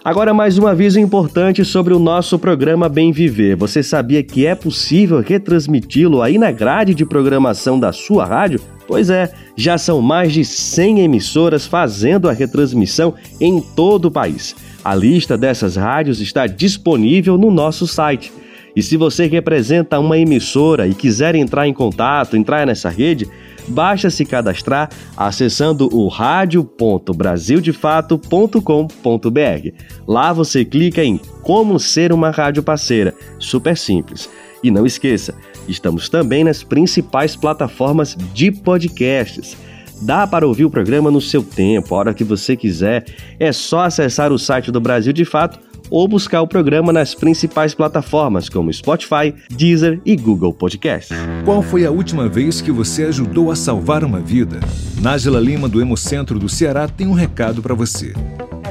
S2: Agora, mais um aviso importante sobre o nosso programa Bem Viver. Você sabia que é possível retransmiti-lo aí na grade de programação da sua rádio? Pois é, já são mais de 100 emissoras fazendo a retransmissão em todo o país. A lista dessas rádios está disponível no nosso site. E se você representa uma emissora e quiser entrar em contato, entrar nessa rede, basta se cadastrar acessando o radio.brasildefato.com.br. Lá você clica em Como ser uma rádio parceira, super simples. E não esqueça, estamos também nas principais plataformas de podcasts. Dá para ouvir o programa no seu tempo, a hora que você quiser. É só acessar o site do Brasil de Fato ou buscar o programa nas principais plataformas como Spotify, Deezer e Google Podcast.
S22: Qual foi a última vez que você ajudou a salvar uma vida? Nájila Lima, do Hemocentro do Ceará, tem um recado para você.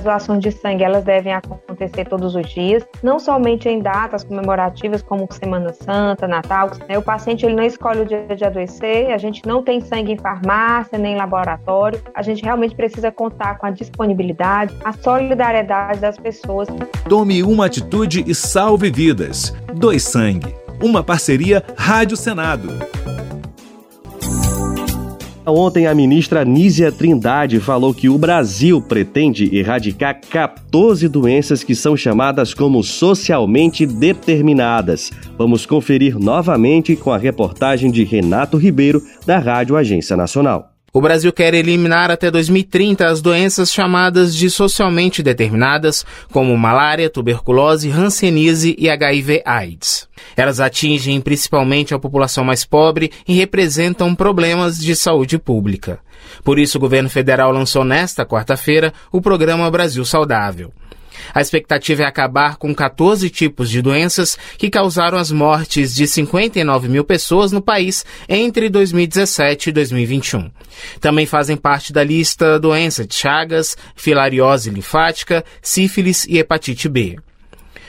S23: Doações de sangue elas devem acontecer todos os dias, não somente em datas comemorativas como Semana Santa, Natal. Né? O paciente ele não escolhe o dia de adoecer, a gente não tem sangue em farmácia nem em laboratório. A gente realmente precisa contar com a disponibilidade, a solidariedade das pessoas.
S22: Tome uma atitude e salve vidas. Dois Sangue. Uma parceria Rádio Senado.
S2: Ontem, a ministra Nízia Trindade falou que o Brasil pretende erradicar 14 doenças que são chamadas como socialmente determinadas. Vamos conferir novamente com a reportagem de Renato Ribeiro, da Rádio Agência Nacional.
S24: O Brasil quer eliminar até 2030 as doenças chamadas de socialmente determinadas, como malária, tuberculose, hanseníase e HIV/AIDS. Elas atingem principalmente a população mais pobre e representam problemas de saúde pública. Por isso, o governo federal lançou nesta quarta-feira o programa Brasil Saudável. A expectativa é acabar com 14 tipos de doenças que causaram as mortes de 59 mil pessoas no país entre 2017 e 2021. Também fazem parte da lista doença de Chagas, filariose linfática, sífilis e hepatite B.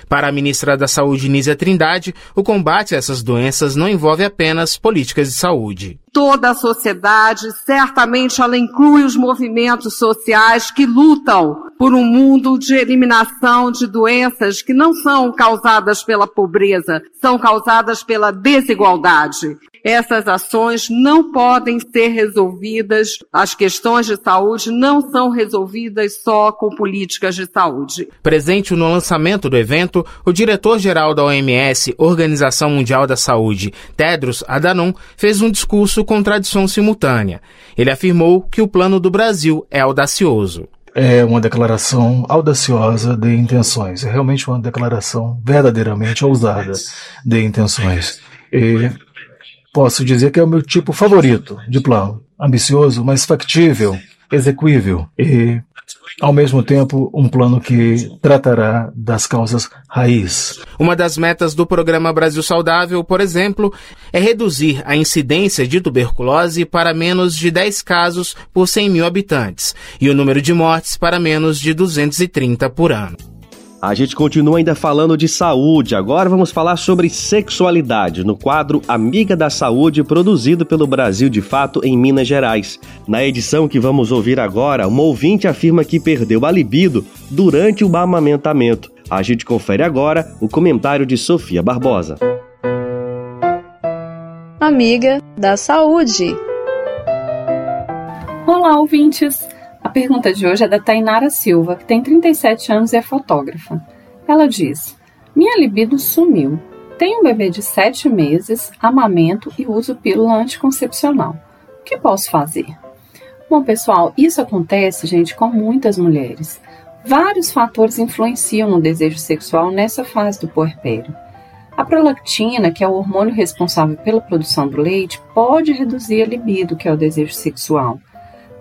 S24: Para a ministra da Saúde, Nízia Trindade, o combate a essas doenças não envolve apenas políticas de saúde.
S25: Toda a sociedade, certamente ela inclui os movimentos sociais que lutam por um mundo de eliminação de doenças que não são causadas pela pobreza, são causadas pela desigualdade essas ações não podem ser resolvidas, as questões de saúde não são resolvidas só com políticas de saúde.
S24: Presente no lançamento do evento, o diretor-geral da OMS, Organização Mundial da Saúde, Tedros Adhanom, fez um discurso com tradição simultânea. Ele afirmou que o plano do Brasil é audacioso
S26: é uma declaração audaciosa de intenções, é realmente uma declaração verdadeiramente ousada de intenções. E Posso dizer que é o meu tipo favorito de plano. Ambicioso, mas factível, execuível e, ao mesmo tempo, um plano que tratará das causas raiz.
S24: Uma das metas do programa Brasil Saudável, por exemplo, é reduzir a incidência de tuberculose para menos de 10 casos por 100 mil habitantes e o número de mortes para menos de 230 por ano.
S2: A gente continua ainda falando de saúde. Agora vamos falar sobre sexualidade no quadro Amiga da Saúde, produzido pelo Brasil de Fato em Minas Gerais. Na edição que vamos ouvir agora, uma ouvinte afirma que perdeu a libido durante o amamentamento. A gente confere agora o comentário de Sofia Barbosa.
S27: Amiga da Saúde.
S28: Olá, ouvintes! A pergunta de hoje é da Tainara Silva, que tem 37 anos e é fotógrafa. Ela diz: Minha libido sumiu. Tenho um bebê de 7 meses, amamento e uso pílula anticoncepcional. O que posso fazer? Bom, pessoal, isso acontece, gente, com muitas mulheres. Vários fatores influenciam no desejo sexual nessa fase do puerpério. A prolactina, que é o hormônio responsável pela produção do leite, pode reduzir a libido, que é o desejo sexual.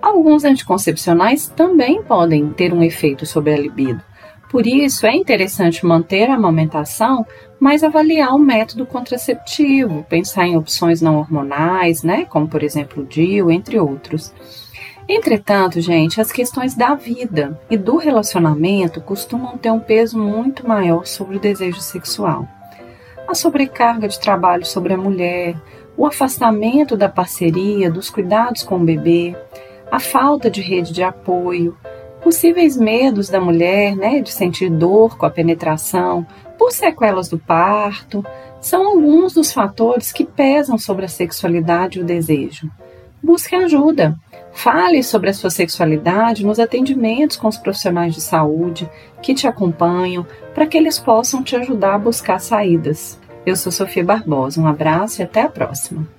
S28: Alguns anticoncepcionais também podem ter um efeito sobre a libido. Por isso, é interessante manter a amamentação, mas avaliar o método contraceptivo, pensar em opções não hormonais, né, como por exemplo o DIU, entre outros. Entretanto, gente, as questões da vida e do relacionamento costumam ter um peso muito maior sobre o desejo sexual. A sobrecarga de trabalho sobre a mulher, o afastamento da parceria, dos cuidados com o bebê, a falta de rede de apoio, possíveis medos da mulher, né, de sentir dor com a penetração, por sequelas do parto, são alguns dos fatores que pesam sobre a sexualidade e o desejo. Busque ajuda. Fale sobre a sua sexualidade nos atendimentos com os profissionais de saúde que te acompanham, para que eles possam te ajudar a buscar saídas. Eu sou Sofia Barbosa. Um abraço e até a próxima.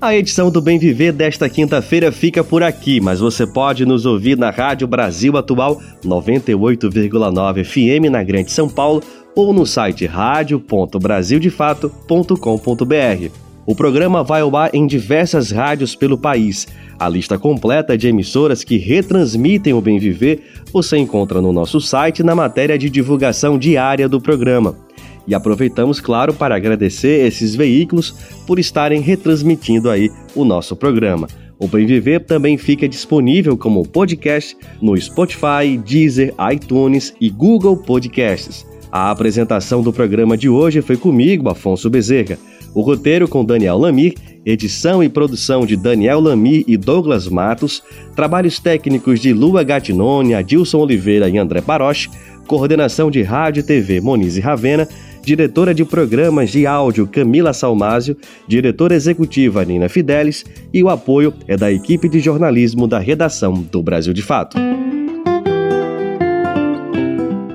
S2: A edição do Bem Viver desta quinta-feira fica por aqui, mas você pode nos ouvir na Rádio Brasil Atual 98,9 FM na Grande São Paulo ou no site radio.brasildefato.com.br. O programa vai ao ar em diversas rádios pelo país. A lista completa de emissoras que retransmitem o Bem Viver você encontra no nosso site na matéria de divulgação diária do programa. E aproveitamos, claro, para agradecer esses veículos por estarem retransmitindo aí o nosso programa. O Bem Viver também fica disponível como podcast no Spotify, Deezer, iTunes e Google Podcasts. A apresentação do programa de hoje foi comigo, Afonso Bezerra. O roteiro com Daniel Lamir, edição e produção de Daniel Lamir e Douglas Matos, trabalhos técnicos de Lua Gatinone, Adilson Oliveira e André Paroche, coordenação de rádio e TV Monize Ravena, diretora de programas de áudio Camila Salmásio, diretora executiva Nina Fidelis e o apoio é da equipe de jornalismo da redação do Brasil de Fato.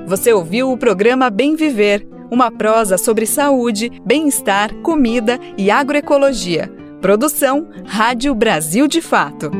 S1: Você ouviu o programa Bem Viver, uma prosa sobre saúde, bem-estar, comida e agroecologia. Produção Rádio Brasil de Fato.